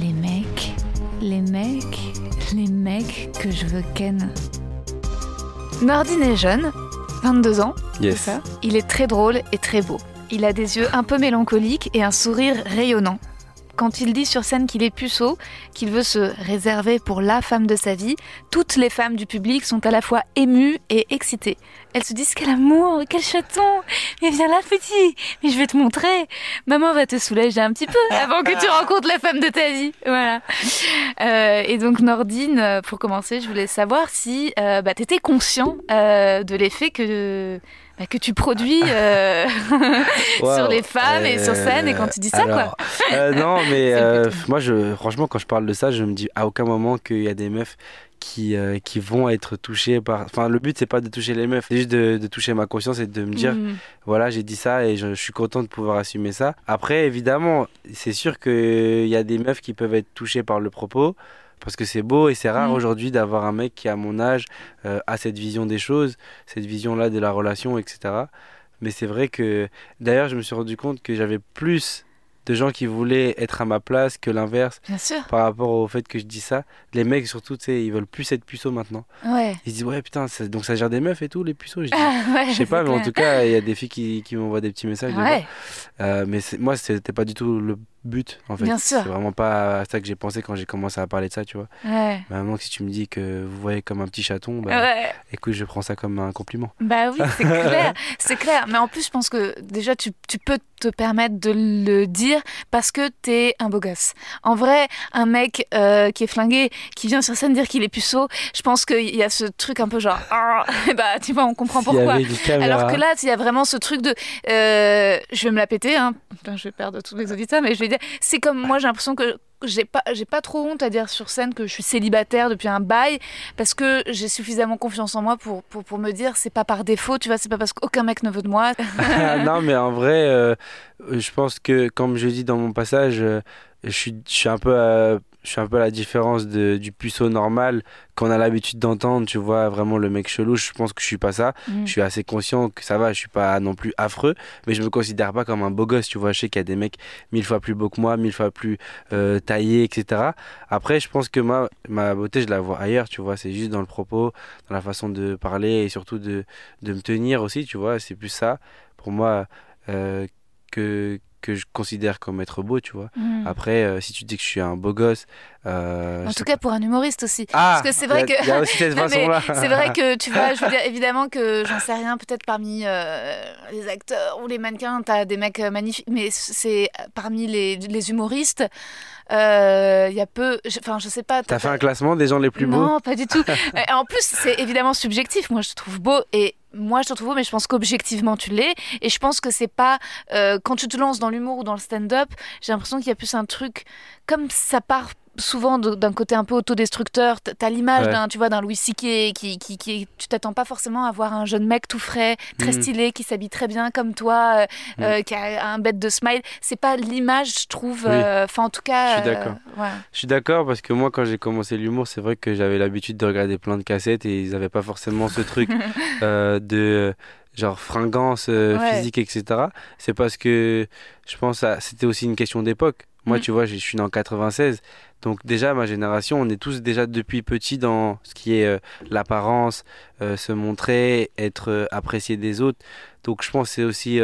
Les mecs, les mecs, les mecs que je veux ken. Nordine est jeune, 22 ans, Yes. ça? Il est très drôle et très beau. Il a des yeux un peu mélancoliques et un sourire rayonnant. Quand il dit sur scène qu'il est puceau, qu'il veut se réserver pour la femme de sa vie, toutes les femmes du public sont à la fois émues et excitées. Elles se disent quel amour, quel chaton Mais viens là petit, mais je vais te montrer. Maman va te soulager un petit peu avant que tu rencontres la femme de ta vie. Voilà. Euh, et donc Nordine, pour commencer, je voulais savoir si euh, bah, tu étais conscient euh, de l'effet que, bah, que tu produis euh, sur les femmes et sur scène et quand tu dis ça, quoi. Alors, euh, non, mais euh, moi, je, franchement, quand je parle de ça, je me dis à aucun moment qu'il y a des meufs qui, euh, qui vont être touchées par. Enfin, le but, c'est pas de toucher les meufs, c'est juste de, de toucher ma conscience et de me dire, Mm. voilà, j'ai dit ça et je, je suis content de pouvoir assumer ça. Après, évidemment, c'est sûr qu'il y a des meufs qui peuvent être touchées par le propos. Parce que c'est beau et c'est rare Mm. aujourd'hui d'avoir un mec qui, à mon âge, euh, a cette vision des choses, cette vision-là de la relation, etc. Mais c'est vrai que, d'ailleurs, je me suis rendu compte que j'avais plus de gens qui voulaient être à ma place que l'inverse Bien sûr. par rapport au fait que je dis ça. Les mecs, surtout, tu sais, ils veulent plus être puceaux maintenant. Ouais. Ils se disent, ouais, putain, ça- donc ça gère des meufs et tout, les puceaux. Je dis, Ah, ouais, je sais pas, mais en tout cas, il y a des filles qui, qui m'envoient des petits messages. Ouais. Euh, mais moi, c'était pas du tout le but, en fait. Bien sûr. C'est vraiment pas à ça que j'ai pensé quand j'ai commencé à parler de ça, tu vois. Ouais. Mais maintenant, si tu me dis que vous voyez comme un petit chaton, bah, Ouais. écoute, je prends ça comme un compliment. Bah oui, c'est clair, c'est clair. Mais en plus, je pense que déjà, tu, tu peux te permettre de le dire parce que t'es un beau gosse. En vrai, un mec euh, qui est flingué, qui vient sur scène dire qu'il est puceau, je pense qu'il y a ce truc un peu genre, Ah bah tu vois, on comprend pourquoi. Alors que là, il y a vraiment ce truc de. euh, je vais me la péter, hein. Je vais perdre tous les auditeurs, mais je vais dire. C'est comme moi, j'ai l'impression que j'ai pas, j'ai pas trop honte à dire sur scène que je suis célibataire depuis un bail, parce que j'ai suffisamment confiance en moi pour, pour, pour me dire c'est pas par défaut, tu vois, c'est pas parce qu'aucun mec ne veut de moi. non, mais en vrai, euh, je pense que, comme je dis dans mon passage, euh, je suis, je suis un peu à, je suis un peu à la différence de, du puceau normal qu'on a l'habitude d'entendre, tu vois, vraiment le mec chelou. Je pense que je suis pas ça. Mm. Je suis assez conscient que ça va, je suis pas non plus affreux, mais je me considère pas comme un beau gosse, tu vois. Je sais qu'il y a des mecs mille fois plus beaux que moi, mille fois plus euh, taillés, etc. Après, je pense que ma, ma beauté, je la vois ailleurs, tu vois. C'est juste dans le propos, dans la façon de parler et surtout de, de me tenir aussi, tu vois. C'est plus ça, pour moi, euh, que, que je considère comme être beau, tu vois. Mm. Après, euh, si tu dis que je suis un beau gosse. euh, En tout cas, pour un humoriste aussi. Ah, Parce que c'est vrai a- que-. C'est vrai que tu vois, je veux dire, évidemment que j'en sais rien, peut-être parmi euh, les acteurs ou les mannequins, t'as des mecs magnifiques, mais c'est parmi les, les humoristes, il y a peu, enfin, je sais pas. T'as fait un classement des gens les plus beaux Non, pas du tout. En plus, c'est évidemment subjectif. Moi, je te trouve beau et moi, je te trouve beau, mais je pense qu'objectivement, tu l'es. Et je pense que c'est pas euh, quand tu te lances dans l'humour ou dans le stand-up, j'ai l'impression qu'il y a plus un truc comme ça part souvent d'un côté un peu autodestructeur. T'as l'image Ouais. d'un, tu vois, d'un Louis C.K. qui, qui, qui, tu t'attends pas forcément à voir un jeune mec tout frais, très Mm. stylé, qui s'habille très bien comme toi, euh, Mm. euh, qui a un bête de smile. C'est pas l'image, je trouve. Oui. euh, Enfin, en tout cas. Je suis d'accord. ouais. Je suis d'accord parce que moi, quand j'ai commencé l'humour, c'est vrai que j'avais l'habitude de regarder plein de cassettes et ils n'avaient pas forcément ce truc de genre fringance euh, Ouais. physique, etc. C'est parce que je pense que c'était aussi une question d'époque. Moi, Mm. tu vois, je suis né en 96. Donc déjà, ma génération, on est tous déjà depuis petit dans ce qui est euh, l'apparence, euh, se montrer, être euh, apprécié des autres. Donc je pense que c'est aussi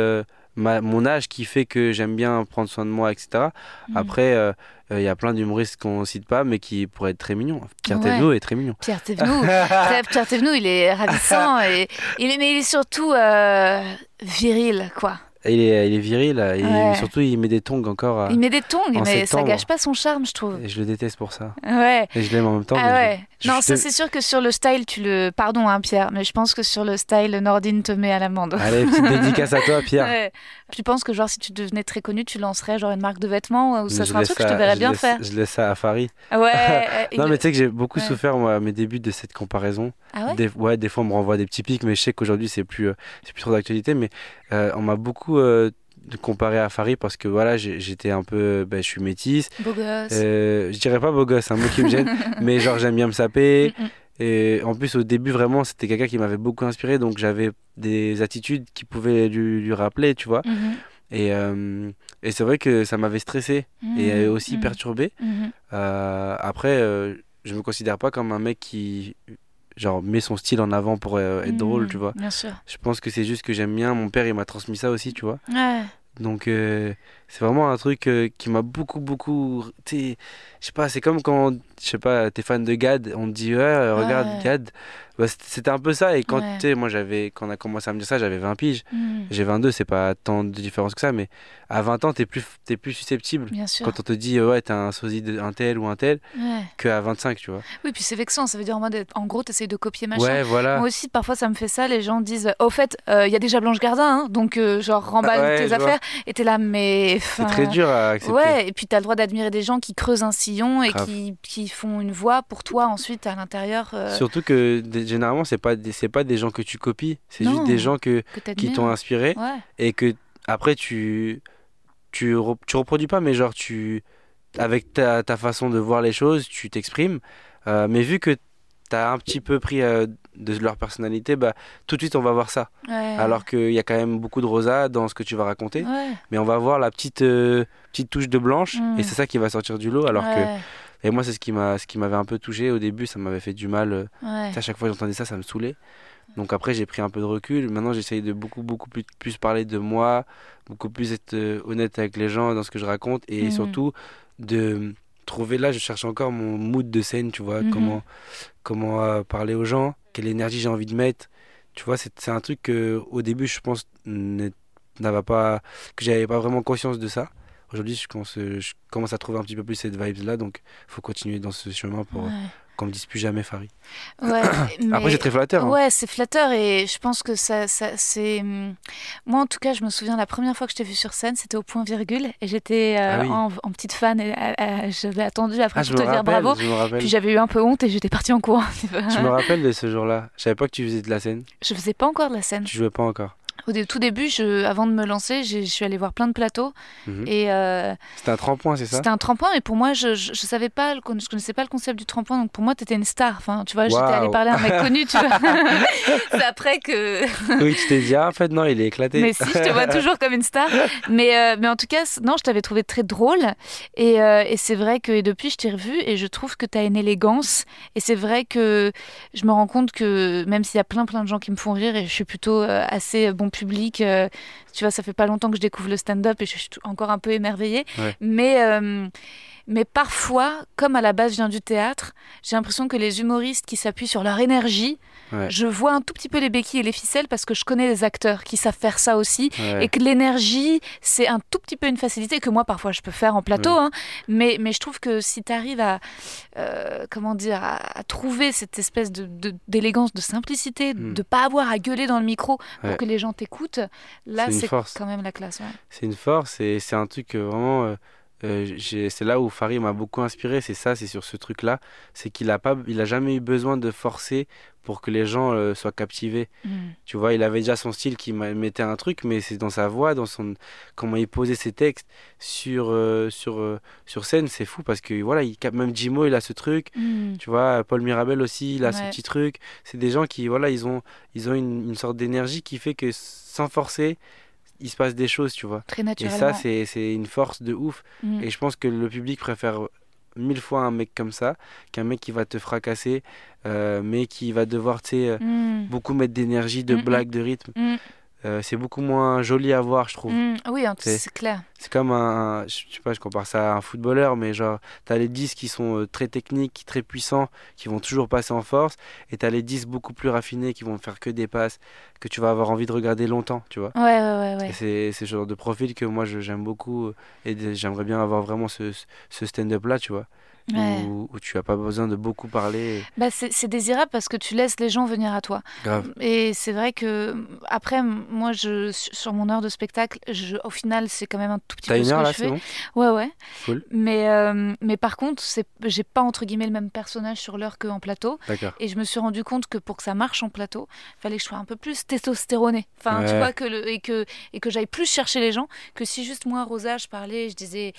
ma, mon âge qui fait que j'aime bien prendre soin de moi, etc. Mm. Après, il y a plein d'humoristes qu'on cite pas, mais qui pourraient être très mignons. Pierre Ouais. Thévenot est très mignon. Pierre Thévenoud, Pierre- il est ravissant et il est, mais il est surtout viril, quoi. Il est, il est viril, et Ouais. surtout il met des tongs encore. à- Il met des tongs, mais ça gâche pas son charme, je trouve. Et je le déteste pour ça. Ouais. Et je l'aime en même temps. Ah mais ouais. Non, je ça te- c'est sûr que sur le style, tu le. Pardon, hein, Pierre, mais je pense que sur le style, Nordine te met à l'amende. Allez, petite dédicace à toi, Pierre. Ouais. Tu penses que genre si tu devenais très connu, tu lancerais genre une marque de vêtements ou ça serait un truc que je te verrais bien laisse- faire Je laisse ça à Farid. Ouais. euh, Non, mais tu sais que j'ai beaucoup Ouais. souffert, moi, à mes débuts de cette comparaison. Ah ouais des, ouais, des fois, on me renvoie des petits pics, mais je sais qu'aujourd'hui, c'est plus, euh, c'est plus trop d'actualité. Mais euh, on m'a beaucoup euh, comparé à Farid parce que voilà, j'étais un peu. ben, je suis métisse. Beau gosse. Euh, je dirais pas beau gosse, un mot qui me gêne. mais genre, j'aime bien me saper. Mm, mm. Et en plus, au début, vraiment, c'était quelqu'un qui m'avait beaucoup inspiré. Donc, j'avais des attitudes qui pouvaient lui, lui rappeler, tu vois. Mhm. Et, euh, et c'est vrai que ça m'avait stressé et Mhm. euh, aussi Mhm. perturbé. Euh, après, je me considère pas comme un mec qui genre met son style en avant pour euh, être drôle, Mhm. tu vois. Bien sûr. Je pense que c'est juste que j'aime bien. Mon père, il m'a transmis ça aussi, tu vois. Ouais. Donc euh, c'est vraiment un truc euh, qui m'a beaucoup, beaucoup. Tu sais, je sais pas. C'est comme quand, je sais pas, t'es fan de Gad, on te dit ouais, regarde Ouais. Gad. Bah, c'était- un peu ça. Et quand Ouais. tu sais, moi j'avais, quand on a commencé à me dire ça, j'avais 20 piges. Mhm. J'ai 22, c'est pas tant de différence que ça, mais à 20 ans, t'es plus, t'es plus susceptible. Bien sûr. Quand on te dit, euh, ouais, t'es un sosie d'un tel ou un tel, Ouais. qu'à 25, tu vois. Oui, puis c'est vexant. Ça veut dire en mode, en gros, t'essayes de copier machin. Ouais, voilà. Moi aussi, parfois, ça me fait ça. Les gens disent, au fait, il y a déjà Blanche Gardin, hein, donc euh, genre remballe Ah tes vois. affaires. Et t'es là, mais. C'est très dur à accepter. Ouais, et puis t'as le droit d'admirer des gens qui creusent un sillon et Grave. qui, qui font une voix pour toi ensuite à l'intérieur euh, Surtout que généralement, c'est pas, c'est pas des gens que tu copies, c'est juste des gens que, que qui t'ont inspiré Ouais. et que après tu, tu, re- tu reproduis pas, mais genre tu, avec ta, ta façon de voir les choses, tu t'exprimes. Euh, mais vu que tu as un petit peu pris euh, de leur personnalité, bah, tout de suite on va voir ça. ouais. Alors qu'il y a quand même beaucoup de rosa dans ce que tu vas raconter. Ouais. Mais on va voir la petite, euh, petite touche de blanche Mm. et c'est ça qui va sortir du lot. Alors que. Et moi, c'est ce qui m'a, ce qui m'avait un peu touché au début. Ça m'avait fait du mal. euh, Ouais. À chaque fois que j'entendais ça, ça me saoulait. Donc après, j'ai pris un peu de recul. Maintenant, j'essaye de beaucoup, beaucoup plus, plus parler de moi, beaucoup plus être euh, honnête avec les gens dans ce que je raconte et Mhm. surtout de trouver là, je cherche encore mon mood de scène, tu vois, Mhm. comment, comment euh, parler aux gens, quelle énergie j'ai envie de mettre. Tu vois, c'est, c'est un truc que au début, je pense, n'avait pas, que j'avais pas vraiment conscience de ça. Aujourd'hui, je commence, je commence à trouver un petit peu plus cette vibe-là, donc il faut continuer dans ce chemin pour Ouais. qu'on me dise plus jamais Farid. Ouais, Après, c'est très flatteur. hein. Ouais, c'est flatteur et je pense que ça, ça c'est. hum, Moi, en tout cas, je me souviens la première fois que je t'ai vu sur scène, c'était au point virgule et j'étais euh, Ah oui. en, en petite fan et euh, euh, j'avais attendu après Ah, je pour te dire rappelle, bravo. me rappelle. Puis j'avais eu un peu honte et j'étais partie en courant. Je me rappelle de ce jour-là. Je savais pas que tu faisais de la scène. Je faisais pas encore de la scène. Tu jouais pas encore. Au tout début, je, avant de me lancer, je suis allée voir plein de plateaux Mhm. et euh, C'était un tremplin, c'est ça? c'était un tremplin. Mais pour moi, je, je, je savais pas, je connaissais pas le concept du tremplin. Donc pour moi, t'étais une star. Enfin, tu vois, j'étais allée parler à un mec connu. Tu vois. C'est après que Oui, tu t'es dit, ah, en fait, non, il est éclaté. Mais si, je te vois toujours comme une star. Mais, euh, mais en tout cas, non, je t'avais trouvé très drôle. Et, euh, et c'est vrai que depuis, je t'ai revu et je trouve que tu as une élégance. Et c'est vrai que je me rends compte que même s'il y a plein, plein de gens qui me font rire et je suis plutôt assez bon public, euh, tu vois, ça fait pas longtemps que je découvre le stand-up et je suis encore un peu émerveillée. Ouais. Mais. euh, mais parfois, comme à la base je viens du théâtre, j'ai l'impression que les humoristes qui s'appuient sur leur énergie, Ouais. je vois un tout petit peu les béquilles et les ficelles parce que je connais les acteurs qui savent faire ça aussi Ouais. et que l'énergie, c'est un tout petit peu une facilité que moi, parfois, je peux faire en plateau. Oui. hein. mais, mais je trouve que si tu arrives à, euh, comment dire, à, à trouver cette espèce de- de- d'élégance, de, simplicité, Mm. de pas avoir à gueuler dans le micro pour que les gens t'écoutent, là, C'est quand même la classe. C'est une force et c'est un truc que vraiment. euh, euh, c'est là où Farid m'a beaucoup inspiré, c'est ça, c'est sur ce truc-là. C'est qu'il a, pas, il a jamais eu besoin de forcer pour que les gens euh, soient captivés. Mm. Tu vois, il avait déjà son style qui mettait un truc, mais c'est dans sa voix, dans son comment il posait ses textes sur euh, sur sur scène, c'est fou parce que voilà, il même Jimo, il a ce truc. Mm. Tu vois, Paul Mirabel aussi, il a ce petit truc. C'est des gens qui voilà, ils ont ils ont une, une sorte d'énergie qui fait que sans forcer, il se passe des choses, tu vois. Très Et naturellement. ça, c'est c'est une force de ouf. Mm. Et je pense que le public préfère mille fois un mec comme ça qu'un mec qui va te fracasser, euh, mais qui va devoir, tu sais, euh, Mm. beaucoup mettre d'énergie, de Mm, mm. blagues, de rythme. Euh, c'est beaucoup moins joli à voir, je trouve. Mm, oui, en tout- C'est- c'est clair. C'est comme un, je sais pas, je compare ça à un footballeur, mais genre, t'as les 10 qui sont euh, très techniques, très puissants, qui vont toujours passer en force, et t'as les 10 beaucoup plus raffinés qui vont faire que des passes, que tu vas avoir envie de regarder longtemps, tu vois. Ouais, ouais, ouais. c'est ce genre de profil que moi j'aime beaucoup, et j'aimerais bien avoir vraiment ce, ce- ce stand-up là, tu vois, Ouais. où, où tu as pas besoin de beaucoup parler. Bah, c'est désirable parce que tu laisses les gens venir à toi. Grave. Et c'est vrai que après, moi, je, sur mon heure de spectacle, je, au final, c'est quand même un tout petit T'as peu une ce heure que là, c'est bon Ouais, ouais. Cool. Mais, euh, mais par contre, c'est, j'ai pas entre guillemets le même personnage sur l'heure qu'en plateau. D'accord. Et je me suis rendu compte que pour que ça marche en plateau, fallait que je sois un peu plus testostéronée. Enfin, tu vois, que le, et que, et que j'aille plus chercher les gens que si juste moi, Rosa, je parlais, je disais,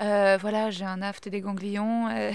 euh, voilà, j'ai un aft et des ganglions. Euh,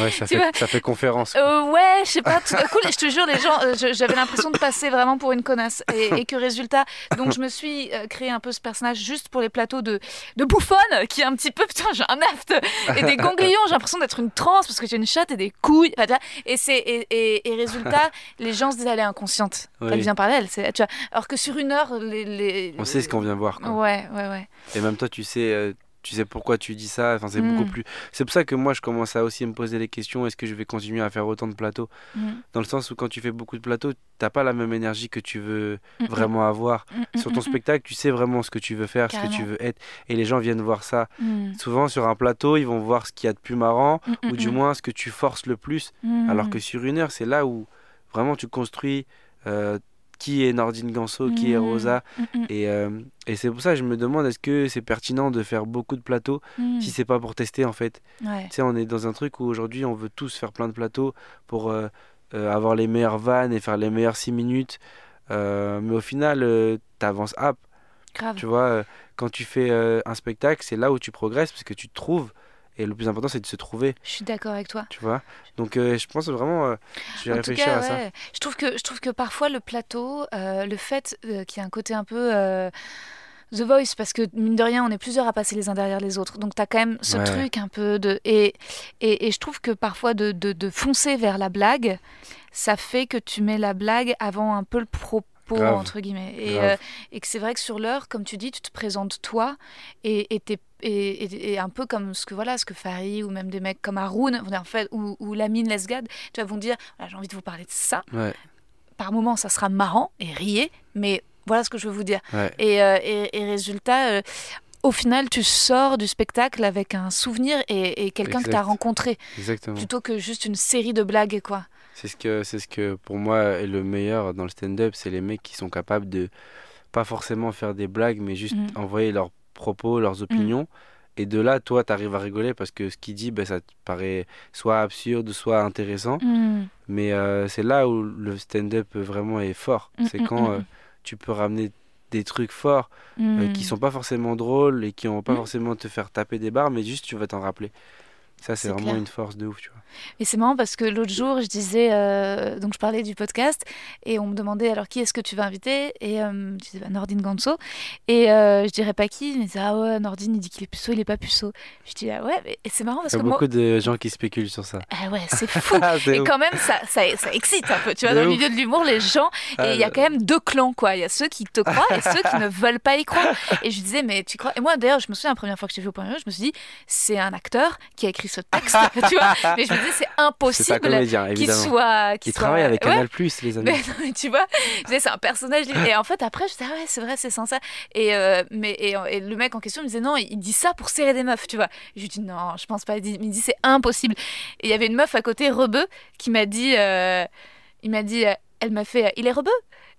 Ouais, ça fait, vois ça fait conférence. euh, ouais, je sais pas, tout coup, je te jure, les gens, euh, j'avais l'impression de passer vraiment pour une connasse. Et, et que résultat, donc je me suis créé un peu ce personnage juste pour les plateaux de, de bouffonne, qui est un petit peu, putain, j'ai un aft et des ganglions, j'ai l'impression d'être une transe parce que j'ai une chatte et des couilles. Enfin, et, c'est, et, et, et résultat, les gens se disent, elle est inconsciente. Oui. Elle vient par elle. C'est, tu vois, alors que sur une heure, les. les- On sait ce qu'on vient voir. Quoi. Ouais, ouais, ouais. Et même toi, tu sais, tu sais pourquoi tu dis ça. Enfin, c'est beaucoup plus. C'est pour ça que moi, je commence à aussi me poser les questions. Est-ce que je vais continuer à faire autant de plateaux? Mm. Dans le sens où quand tu fais beaucoup de plateaux, t'as pas la même énergie que tu veux Mm, mm, vraiment avoir. Sur ton spectacle, tu sais vraiment ce que tu veux faire, ce que tu veux être, et les gens viennent voir ça. Souvent, sur un plateau, ils vont voir ce qu'il y a de plus marrant, ou du moins ce que tu forces le plus. Alors que sur une heure, c'est là où vraiment tu construis euh, qui est Nordine Ganso, qui est mm, Rosa. mm, mm, Et, euh, et c'est pour ça que je me demande est-ce que c'est pertinent de faire beaucoup de plateaux mm. si c'est pas pour tester en fait? Ouais. Tu sais, on est dans un truc où aujourd'hui on veut tous faire plein de plateaux pour euh, euh, avoir les meilleures vannes et faire les meilleures 6 minutes. Mais au final, t'avances up. Grave. Tu vois, quand tu fais un spectacle, c'est là où tu progresses parce que tu te trouves. Et le plus important, c'est de se trouver, Je suis d'accord avec toi. tu vois? Donc euh, je pense vraiment, euh, je vais En tout réfléchir cas, à ça. ouais. Je trouve que je trouve que parfois le plateau, euh, le fait qu'il y a un côté un peu The Voice, parce que mine de rien, on est plusieurs à passer les uns derrière les autres. Donc tu as quand même ce Ouais. truc un peu de et, et, et je trouve que parfois de, de, de foncer vers la blague, ça fait que tu mets la blague avant un peu le propos Grave. entre guillemets et, euh, et que c'est vrai que sur l'heure comme tu dis tu te présentes toi et, et, t'es- et, et- et un peu comme ce que voilà ce que Farid ou même des mecs comme Haroun en fait ou, ou Lamine Lesgad tu vois, vont dire voilà, j'ai envie de vous parler de ça Ouais, par moment ça sera marrant et riez mais voilà ce que je veux vous dire ouais. et, euh, et, et résultat euh, au final, tu sors du spectacle avec un souvenir et, et quelqu'un que tu as rencontré, Exactement. plutôt que juste une série de blagues, quoi. C'est ce que c'est ce que pour moi est le meilleur dans le stand-up, c'est les mecs qui sont capables de pas forcément faire des blagues, mais juste Mm. envoyer leurs propos, leurs opinions. Et de là, toi, tu arrives à rigoler parce que ce qu'il dit, ben, ça te paraît soit absurde, soit intéressant. Mm. Mais euh, c'est là où le stand-up vraiment est fort. Mm, C'est mm, quand mm, euh, tu peux ramener des trucs forts euh, Mm. qui sont pas forcément drôles et qui vont pas Mm. forcément te faire taper des barres, mais juste tu vas t'en rappeler. Ça, c'est vraiment clair. une force de ouf, tu vois. Et c'est marrant parce que l'autre jour, je disais, euh, donc je parlais du podcast et on me demandait alors qui est-ce que tu vas inviter? Et euh, je disais bah, Nordine Ganso. Et euh, je dirais pas qui, mais disait ah ouais, Nordine, il dit qu'il est puceau, il est pas puceau. Je dis ah ouais, mais c'est marrant parce Il y que a moi. beaucoup de gens qui spéculent sur ça. Ah ouais, c'est fou. C'est Et ouf. quand même, ça, ça, ça excite un peu. Tu vois, dans le milieu de l'humour, les gens. Ah, Et il y a quand même deux clans, quoi. Il y a ceux qui te croient et ceux qui ne veulent pas y croire. Et je disais, mais tu crois? Et moi, d'ailleurs, je me souviens, la première fois que j'ai vu au vue, je me suis dit, c'est un acteur qui a écrit ce texte. tu vois. Mais je me disais, c'est impossible qu'il soit. Qui qu'il soit- travaille avec Ouais. Canal Plus, les amis. Mais, non, mais tu vois, c'est un personnage. Et en fait, après, je disais, ah ouais, c'est vrai, c'est sincère. Et, euh, mais, et, et le mec en question me disait, non, il dit ça pour serrer des meufs, tu vois. Et je lui dis, non, je pense pas. Il me dit, c'est impossible. Et il y avait une meuf à côté, Rebeu, qui m'a dit, euh, il m'a dit, euh, elle m'a fait, il est Rebeu?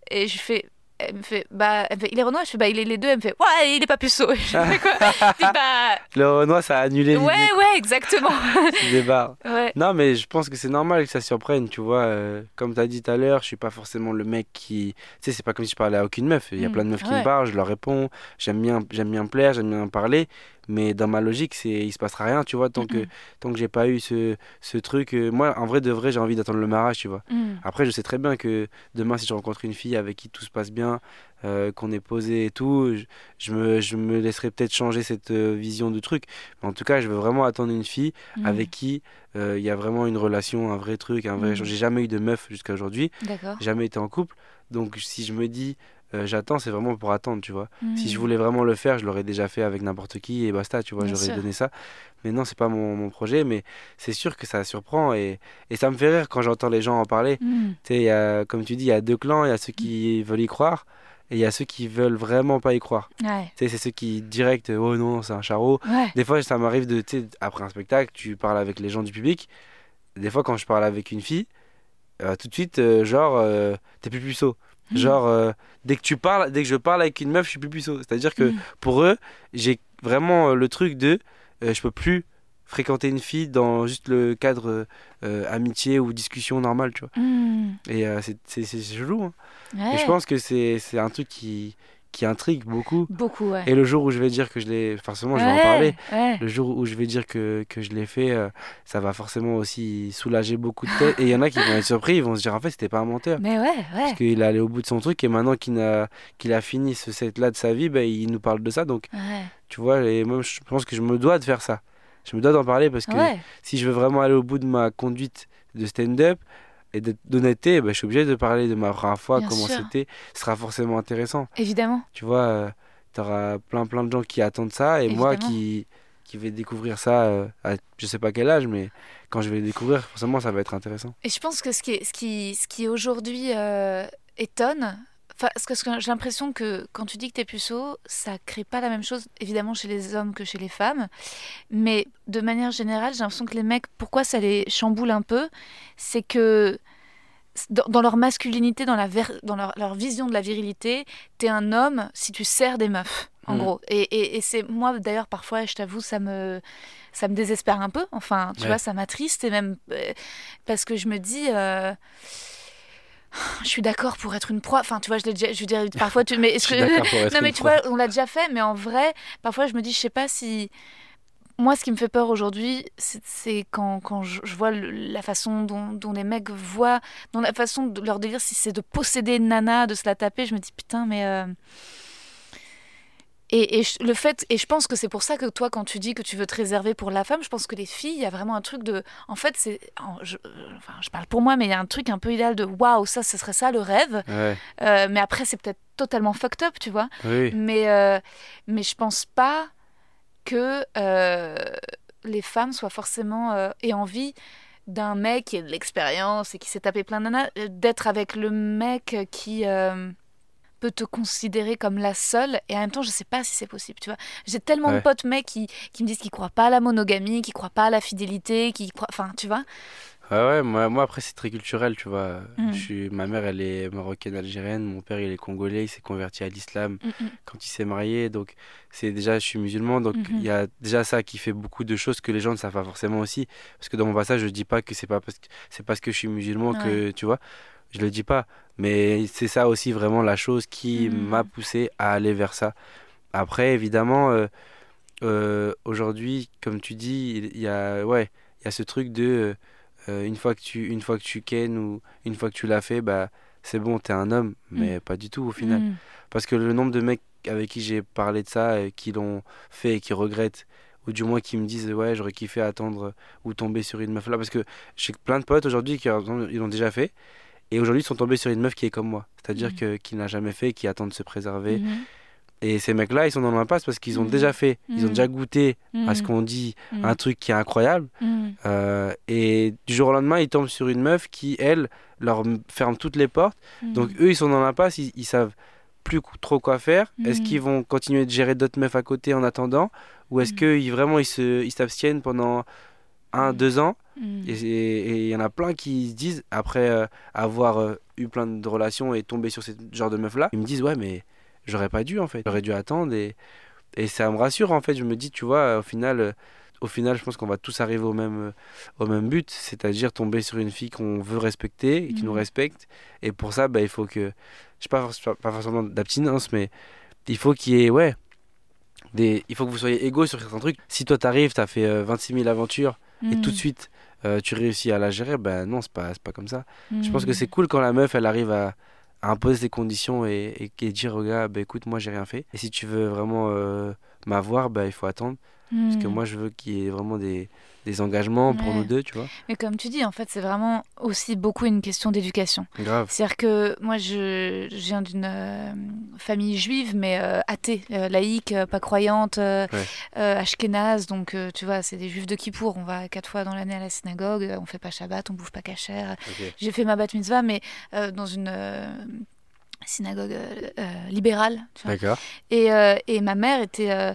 Et je fais, elle me fait, bah, elle me fait, il est Renoir? Je fais, bah, il est les deux. Elle me fait, ouais, il est pas puceau. Je fais quoi? Je dis, bah, Le Renoir, ça a annulé ouais, ouais, exactement. débat. ouais. Non, mais je pense que c'est normal que ça surprenne, tu vois. euh, comme tu as dit tout à l'heure, je suis pas forcément le mec qui. Tu sais, c'est pas comme si je parlais à aucune meuf. Il y a Mm, plein de meufs qui me parlent, je leur réponds. J'aime bien, j'aime bien plaire, j'aime bien parler. Mais dans ma logique, c'est il se passera rien, tu vois, tant que, tant que j'ai pas eu ce, ce truc. euh, moi, en vrai, de vrai, j'ai envie d'attendre le mariage, tu vois. mm, Après, je sais très bien que demain, si je rencontre une fille avec qui tout se passe bien, euh, qu'on est posé et tout, je, je me, je me laisserai peut-être changer cette euh, vision du truc. Mais en tout cas, je veux vraiment attendre une fille mm. avec qui euh, il y a vraiment une relation, un vrai truc, un vrai Mm. J'ai jamais eu de meuf jusqu'à aujourd'hui, jamais été en couple. Donc, si je me dis, euh, j'attends, c'est vraiment pour attendre, tu vois. Si je Mm. voulais vraiment le faire, je l'aurais déjà fait avec n'importe qui et basta, tu vois, j'aurais donné ça. Mais non, c'est pas mon, mon projet, mais c'est sûr que ça surprend et, et ça me fait rire quand j'entends les gens en parler. Mm. Tu sais, comme tu dis, il y a deux clans, il y a ceux qui veulent y croire et il y a ceux qui veulent vraiment pas y croire. Ouais. Tu sais, c'est ceux qui direct, oh non, c'est un charreau. Ouais. Des fois, ça m'arrive de, tu sais, après un spectacle, tu parles avec les gens du public. Des fois, quand je parle avec une fille, euh, tout de suite, euh, genre, euh, t'es plus puceau. Genre, euh, dès que tu parles, dès que je parle avec une meuf, je suis plus puceau. C'est-à-dire que Mm. pour eux, j'ai vraiment euh, le truc de, euh, je peux plus fréquenter une fille dans juste le cadre euh, amitié ou discussion normale, tu vois. Mm. Et c'est chelou. hein. Ouais. Et je pense que c'est un truc qui, qui intrigue beaucoup. Beaucoup, ouais. Et le jour où je vais dire que je l'ai, forcément, je vais en parler. ouais. Le jour où je vais dire que, que je l'ai fait, euh, ça va forcément aussi soulager beaucoup de têtes. Et il y en a qui vont être surpris, ils vont se dire en fait, c'était pas un menteur. Mais ouais, ouais. Parce qu'il est allé au bout de son truc et maintenant qu'il a, qu'il a fini ce set-là de sa vie, ben, il nous parle de ça. Donc, tu vois, et moi, je pense que je me dois de faire ça. Je me dois d'en parler parce que si je veux vraiment aller au bout de ma conduite de stand-up et d'honnêteté, ben, je suis obligé de parler de ma première fois, Bien comment c'était. Ce sera forcément intéressant. Évidemment. Tu vois, euh, t'auras plein plein de gens qui attendent ça et moi qui, qui vais découvrir ça euh, à je sais pas quel âge, mais quand je vais le découvrir, forcément, ça va être intéressant. Et je pense que ce qui, est, ce qui, ce qui aujourd'hui euh, étonne, enfin, parce que, j'ai l'impression que quand tu dis que t'es puceau, ça crée pas la même chose, évidemment, chez les hommes que chez les femmes. Mais de manière générale, j'ai l'impression que les mecs, pourquoi ça les chamboule un peu, c'est que dans, dans leur masculinité, dans, la ver- dans leur, leur vision de la virilité, t'es un homme si tu sers des meufs, en Mm. gros. Et, et, et c'est moi, d'ailleurs, parfois, je t'avoue, ça me, ça me désespère un peu. Enfin, tu Ouais. vois, ça m'attriste et même euh, parce que je me dis. euh, je suis d'accord pour être une proie. Enfin, tu vois, je l'ai déjà. Je veux dire, parfois, tu. Mais est-ce que. Non, mais tu proie. vois, on l'a déjà fait, mais en vrai, parfois, je me dis, je sais pas si. Moi, ce qui me fait peur aujourd'hui, c'est- quand, quand je, vois le- la façon dont, dont les mecs voient, dans la façon de leur délire, si c'est de posséder une nana, de se la taper, je me dis putain, mais. euh, Et, le fait, et je pense que c'est pour ça que toi, quand tu dis que tu veux te réserver pour la femme, je pense que les filles, il y a vraiment un truc de. En fait, c'est. Je, enfin, je parle pour moi, mais il y a un truc un peu idéal de waouh, ça, ce serait ça le rêve. Ouais, Euh, mais après, c'est peut-être totalement fucked up, tu vois. oui, Mais, euh, mais je pense pas que euh, les femmes soient forcément euh, aient envie d'un mec qui a de l'expérience et qui s'est tapé plein de nanas, d'être avec le mec qui euh, peut te considérer comme la seule et en même temps je sais pas si c'est possible tu vois j'ai tellement de potes mecs qui, qui me disent qu'ils croient pas à la monogamie qui croient pas à la fidélité qui croient enfin tu vois Ouais, ouais, moi, moi après c'est très culturel, tu vois. Mm. Je suis, ma mère elle est marocaine algérienne, mon père il est congolais, il s'est converti à l'islam Mm, mm. quand il s'est marié, donc c'est déjà je suis musulman, donc il Mhm. y a déjà ça qui fait beaucoup de choses que les gens ne savent pas forcément aussi, parce que dans mon passage je dis pas que c'est pas parce que c'est parce que je suis musulman que tu vois, je le dis pas, mais c'est ça aussi vraiment la chose qui Mhm. m'a poussé à aller vers ça. Après évidemment euh, euh, aujourd'hui comme tu dis il y a ouais il y a ce truc de euh, une fois que tu une fois que tu ken ou une fois que tu l'as fait bah c'est bon t'es un homme mais pas du tout au final Mm. parce que le nombre de mecs avec qui j'ai parlé de ça et qui l'ont fait et qui regrettent ou du moins qui me disent ouais j'aurais kiffé attendre ou tomber sur une meuf là parce que j'ai plein de potes aujourd'hui qui ils l'ont déjà fait et aujourd'hui ils sont tombés sur une meuf qui est comme moi. C'est-à-dire Mhm. que qui n'a jamais fait qui attend de se préserver. Mhm. et ces mecs là ils sont dans l'impasse parce qu'ils ont Mhm. déjà fait. Ils ont Mhm. déjà goûté à ce qu'on dit un truc qui est incroyable. Euh, et du jour au lendemain, ils tombent sur une meuf qui, elle, leur ferme toutes les portes. Donc eux, ils sont dans l'impasse, ils, ils savent plus trop quoi faire. Est-ce qu'ils vont continuer de gérer d'autres meufs à côté en attendant? Ou est-ce qu'ils vraiment ils s'abstiennent pendant un, deux ans? Mhm. Et il y en a plein qui se disent, après euh, avoir euh, eu plein de relations et tomber sur ce genre de meuf-là, ils me disent, ouais, mais j'aurais pas dû en fait. J'aurais dû attendre et, et ça me rassure en fait. Je me dis, tu vois, au final, euh, au final je pense qu'on va tous arriver au même, au même but, c'est-à-dire tomber sur une fille qu'on veut respecter et qui nous Mhm. respecte. Et pour ça, bah, il faut que, je sais pas, pas forcément d'abstinence, mais il faut qu'il y ait, ouais, des, il faut que vous soyez égaux sur certains trucs. Si toi t'arrives, t'as fait euh, 26 000 aventures et tout de Mhm. suite euh, tu réussis à la gérer, ben non, c'est pas, pas comme ça. Je pense que Mhm. c'est cool quand la meuf elle arrive à, à imposer ses conditions et, et, et dire au gars, bah, écoute, moi j'ai rien fait. Et si tu veux vraiment euh, m'avoir, bah, il faut attendre. Parce que Hmm. moi, je veux qu'il y ait vraiment des, des engagements pour Ouais. nous deux, tu vois. Mais comme tu dis, en fait, c'est vraiment aussi beaucoup une question d'éducation. Grave. C'est-à-dire que moi, je, je viens d'une euh, famille juive, mais euh, athée, euh, laïque, pas croyante, Ouais. ashkénaze. Donc, tu vois, c'est des juifs de Kippour. On va quatre fois dans l'année à la synagogue, on fait pas Shabbat, on bouffe pas cachère. Ok. J'ai fait ma bat mitzvah, mais dans une synagogue libérale. tu vois. D'accord. Et, et ma mère était.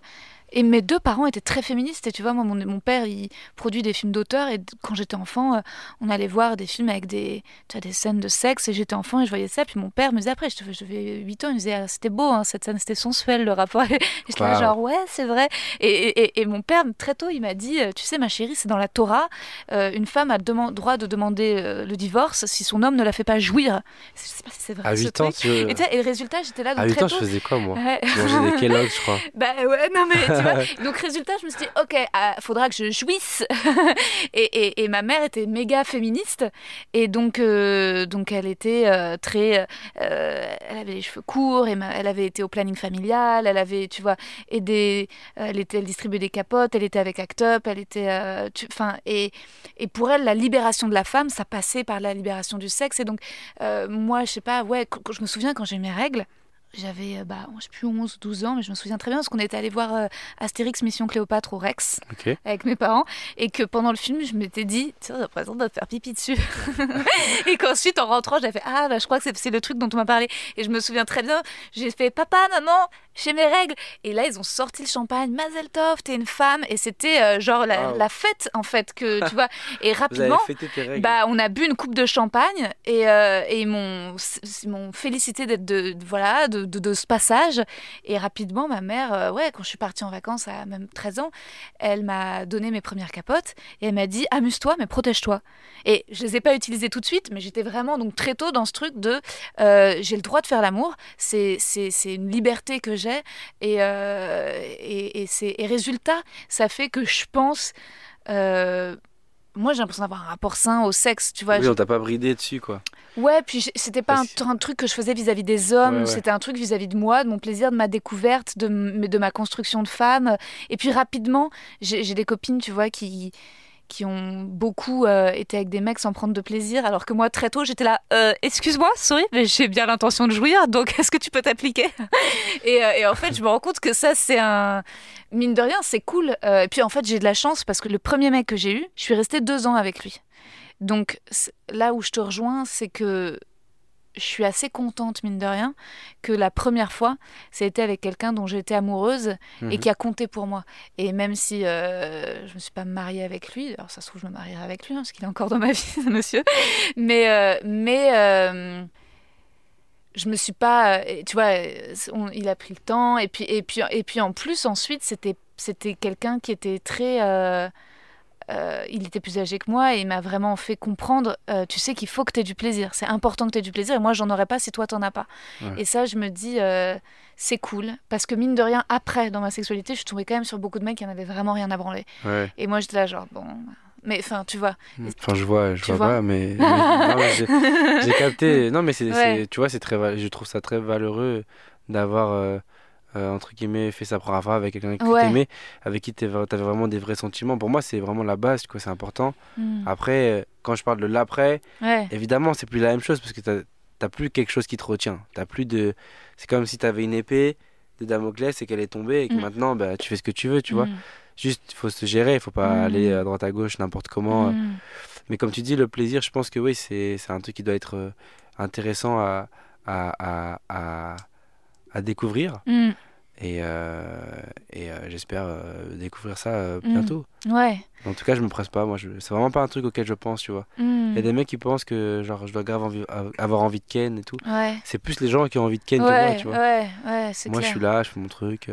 Et mes deux parents étaient très féministes. Et tu vois, moi, mon, mon père, il produit des films d'auteur. Et quand j'étais enfant, euh, on allait voir des films avec des, tu vois, des scènes de sexe. Et j'étais enfant et je voyais ça. Puis mon père me disait après, je je devais 8 ans, il me disait, Ah, c'était beau, hein, cette scène, c'était sensuel, le rapport. Et là, Wow. genre, ouais, c'est vrai. Et, et- mon père, très tôt, il m'a dit, euh, tu sais, ma chérie, c'est dans la Torah, euh, une femme a droit de demander euh, le divorce si son homme ne la fait pas jouir. Je sais pas si c'est vrai. À ce 8 ans, truc. tu... Et, et le résultat, j'étais là, donc à 8 très ans, je faisais quoi, moi? Ouais. Je mangeais des Kellogg's, je crois. Bah ouais, non mais tu vois. Donc résultat, je me suis dit, ok, ah, faudra que je jouisse. et, ma mère était méga féministe. Et donc, euh, donc elle était euh, très... euh, elle avait les cheveux courts, et elle avait été au planning familial, elle avait, tu vois, aidé... Elle, était, elle distribuait des capotes, elle était avec Act Up, elle était... euh, Enfin, et, et pour elle, la libération de la femme, ça passait par la libération du sexe. Et donc, euh, moi, je sais pas, ouais, je me souviens quand j'ai mes règles, j'avais, euh, bah, je sais plus, 11, 12 ans, mais je me souviens très bien parce qu'on était allé voir euh, Astérix Mission Cléopâtre au Rex avec mes parents et que pendant le film, je m'étais dit, tiens, ça présente de faire pipi dessus. et qu'ensuite, en rentrant, j'avais fait, ah, bah, je crois que c'est- c'est le truc dont on m'a parlé. Et je me souviens très bien, j'ai fait, papa, maman, j'ai mes règles. Et là, ils ont sorti le champagne, Mazel Tov, t'es une femme. Et c'était euh, genre la, Wow. la fête, en fait, que tu vois. Et rapidement, bah, on a bu une coupe de champagne et, euh, et ils m'ont félicité d'être de, de- voilà de, de- de ce passage et rapidement ma mère euh, ouais quand je suis partie en vacances à même 13 ans elle m'a donné mes premières capotes et elle m'a dit amuse-toi mais protège-toi et je les ai pas utilisées tout de suite mais j'étais vraiment donc très tôt dans ce truc de j'ai le droit de faire l'amour c'est une liberté que j'ai et, euh, et et c'est et résultat ça fait que je pense euh, moi j'ai l'impression d'avoir un rapport sain au sexe tu vois Oui, on t'a pas bridé dessus, quoi. Ouais, puis j'ai- c'était pas un, truc que je faisais vis-à-vis des hommes, Ouais, ouais. c'était un truc vis-à-vis de moi, de mon plaisir, de ma découverte, de, de ma construction de femme. Et puis rapidement, j'ai j'ai des copines, tu vois, qui qui ont beaucoup euh, été avec des mecs sans prendre de plaisir, alors que moi très tôt j'étais là, Euh, excuse-moi, sorry, mais j'ai bien l'intention de jouir, donc est-ce que tu peux t'appliquer? Et, euh, et en fait je me rends compte que ça c'est un mine de rien c'est cool. Et puis en fait j'ai de la chance parce que le premier mec que j'ai eu, je suis restée deux ans avec lui. Donc là où je te rejoins, c'est que je suis assez contente, mine de rien, que la première fois, ça a été avec quelqu'un dont j'étais amoureuse et Mhm. qui a compté pour moi. Et même si euh, je me suis pas mariée avec lui, alors ça se trouve, je me marierai avec lui, hein, parce qu'il est encore dans ma vie, ce monsieur, mais, euh, mais euh, je me suis pas. Tu vois, on- il a pris le temps, et puis, et puis, et puis en plus, ensuite, c'était c'était quelqu'un qui était très. Euh, il était plus âgé que moi et il m'a vraiment fait comprendre, euh, tu sais qu'il faut que tu aies du plaisir. C'est important que tu aies du plaisir et moi, j'en aurais pas si toi, t'en as pas. Ouais. Et ça, je me dis, euh, c'est cool. Parce que mine de rien, après, dans ma sexualité, je suis tombée quand même sur beaucoup de mecs qui en avaient vraiment rien à branler. Ouais. Et moi, j'étais là, genre, bon. Mais enfin, tu vois. Enfin, je vois, je Tu vois, vois pas, mais, j'ai capté. Non, mais c'est, Ouais. tu vois, c'est très, je trouve ça très valeureux d'avoir euh, euh, entre guillemets fait sa première fois avec quelqu'un que Ouais. t'aimais, avec qui t'avais avais vraiment des vrais sentiments. Pour moi, c'est vraiment la base, quoi. C'est important. Hmm. Après, euh, quand je parle de l'après, Ouais. évidemment, c'est plus la même chose parce que t'as t'as plus quelque chose qui te retient. T'as plus de, c'est comme si t'avais une épée de Damoclès et qu'elle est tombée et que Mm. maintenant, bah, tu fais ce que tu veux, tu vois. Hmm. Juste, il faut se gérer, il faut pas aller à droite à gauche n'importe comment. Hmm. Mais comme tu dis, le plaisir, je pense que oui, c'est un truc qui doit être euh, intéressant à, à, à, à, à découvrir. Hmm. Et, euh, et euh, j'espère euh, découvrir ça Mm. bientôt. Ouais. En tout cas, je me presse pas. Moi, je... c'est vraiment pas un truc auquel je pense, tu vois. Hmm. Il y a des mecs qui pensent que genre, je dois grave avoir envie de Ken et tout. Ouais. C'est plus les gens qui ont envie de Ken que moi, tu vois. ouais, ouais, c'est Moi, clair. je suis là, je fais mon truc.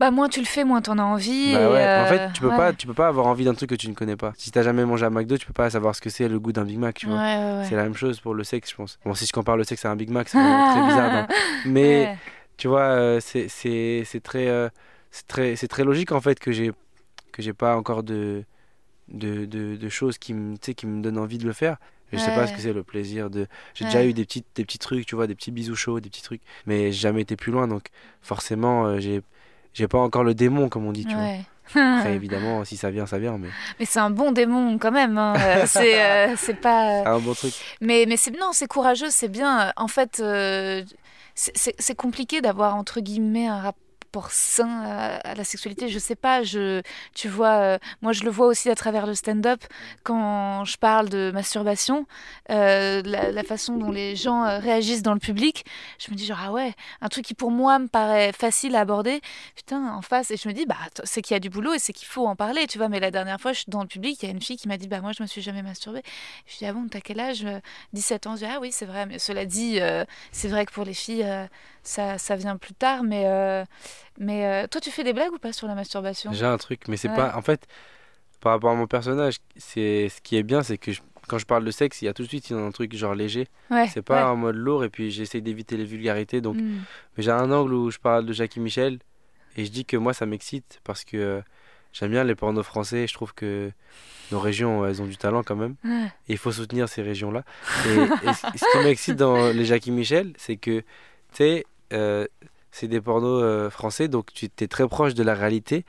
Bah, moins tu le fais, moins t'en as envie. Bah ouais. euh, En fait, tu peux ouais. pas, tu peux pas avoir envie d'un truc que tu ne connais pas. Si t'as jamais mangé à McDo, tu peux pas savoir ce que c'est le goût d'un Big Mac, tu vois. ouais, ouais. C'est la même chose pour le sexe, je pense. Bon, si je compare le sexe à un Big Mac, c'est très bizarre. Mais. Tu vois, euh, c'est très euh, très très logique en fait que j'ai que j'ai pas encore de de, de, de choses qui me qui me donnent envie de le faire. Je sais pas ce que Ouais. c'est le plaisir de. J'ai déjà Ouais. eu des petits des petits trucs, tu vois, des petits bisous chauds, des petits trucs, mais j'ai jamais été plus loin. Donc forcément, euh, j'ai j'ai pas encore le démon, comme on dit, tu vois. Ouais. Après, évidemment, si ça vient, ça vient, mais Mais c'est un bon démon quand même. hein. Euh, c'est euh, pas. un bon truc. Mais, mais c'est non, c'est courageux, c'est bien. En fait, euh, c'est- compliqué d'avoir entre guillemets un rapport sain à, à la sexualité. Je sais pas, je, tu vois, euh, moi je le vois aussi à travers le stand-up quand je parle de masturbation, euh, la, façon dont les gens euh, réagissent dans le public. Je me dis genre ah ouais, un truc qui pour moi me paraît facile à aborder, putain en face et je me dis bah c'est qu'il y a du boulot et c'est qu'il faut en parler, tu vois. Mais la dernière fois, je suis dans le public, il y a une fille qui m'a dit bah moi je me suis jamais masturbée. Je dis ah bon, t'as quel âge? 17 ans. Je dis ah oui, c'est vrai. Mais cela dit, euh, c'est vrai que pour les filles, euh, ça, ça vient plus tard. Mais, euh, mais euh, toi, tu fais des blagues ou pas sur la masturbation? J'ai un truc, mais c'est Ouais. pas. En fait, par rapport à mon personnage, c'est ce qui est bien, c'est que je- quand je parle de sexe, il y a tout de suite un truc genre léger. Ouais. C'est pas ouais. en mode lourd, et puis j'essaye d'éviter les vulgarités. Donc, Mm. mais j'ai un angle où je parle de Jackie Michel, et je dis que moi, ça m'excite parce que euh, j'aime bien les pornos français. Je trouve que nos régions, elles ont du talent quand même. Ouais. Et il faut soutenir ces régions-là. Et, ce qui m'excite dans les Jackie Michel, c'est que, tu sais, euh, c'est des pornos euh, français, donc tu es très proche de la réalité.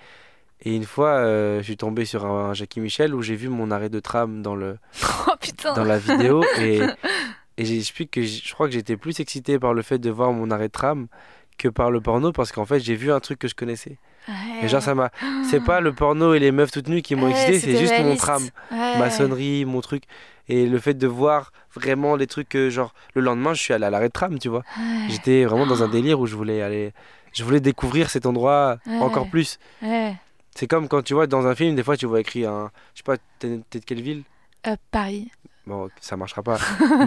Et une fois, euh, je suis tombé sur un, un Jackie Michel où j'ai vu mon arrêt de tram dans, le, Oh dans la vidéo. Et, et j'explique que je crois que j'étais plus excité par le fait de voir mon arrêt de tram que par le porno parce qu'en fait, j'ai vu un truc que je connaissais. Et genre, ça m'a. C'est pas le porno et les meufs toutes nues qui m'ont Ouais, excité, c'est juste mon tram Ouais. maçonnerie, mon truc. Et le fait de voir vraiment les trucs que, genre, le lendemain, je suis allé à l'arrêt de tram, tu vois. J'étais vraiment dans un délire où je voulais aller. Je voulais découvrir cet endroit encore plus. C'est comme quand tu vois dans un film, des fois, tu vois écrit un. Je sais pas, t'es t'es de quelle ville? Euh, Paris. Bon, ça marchera pas.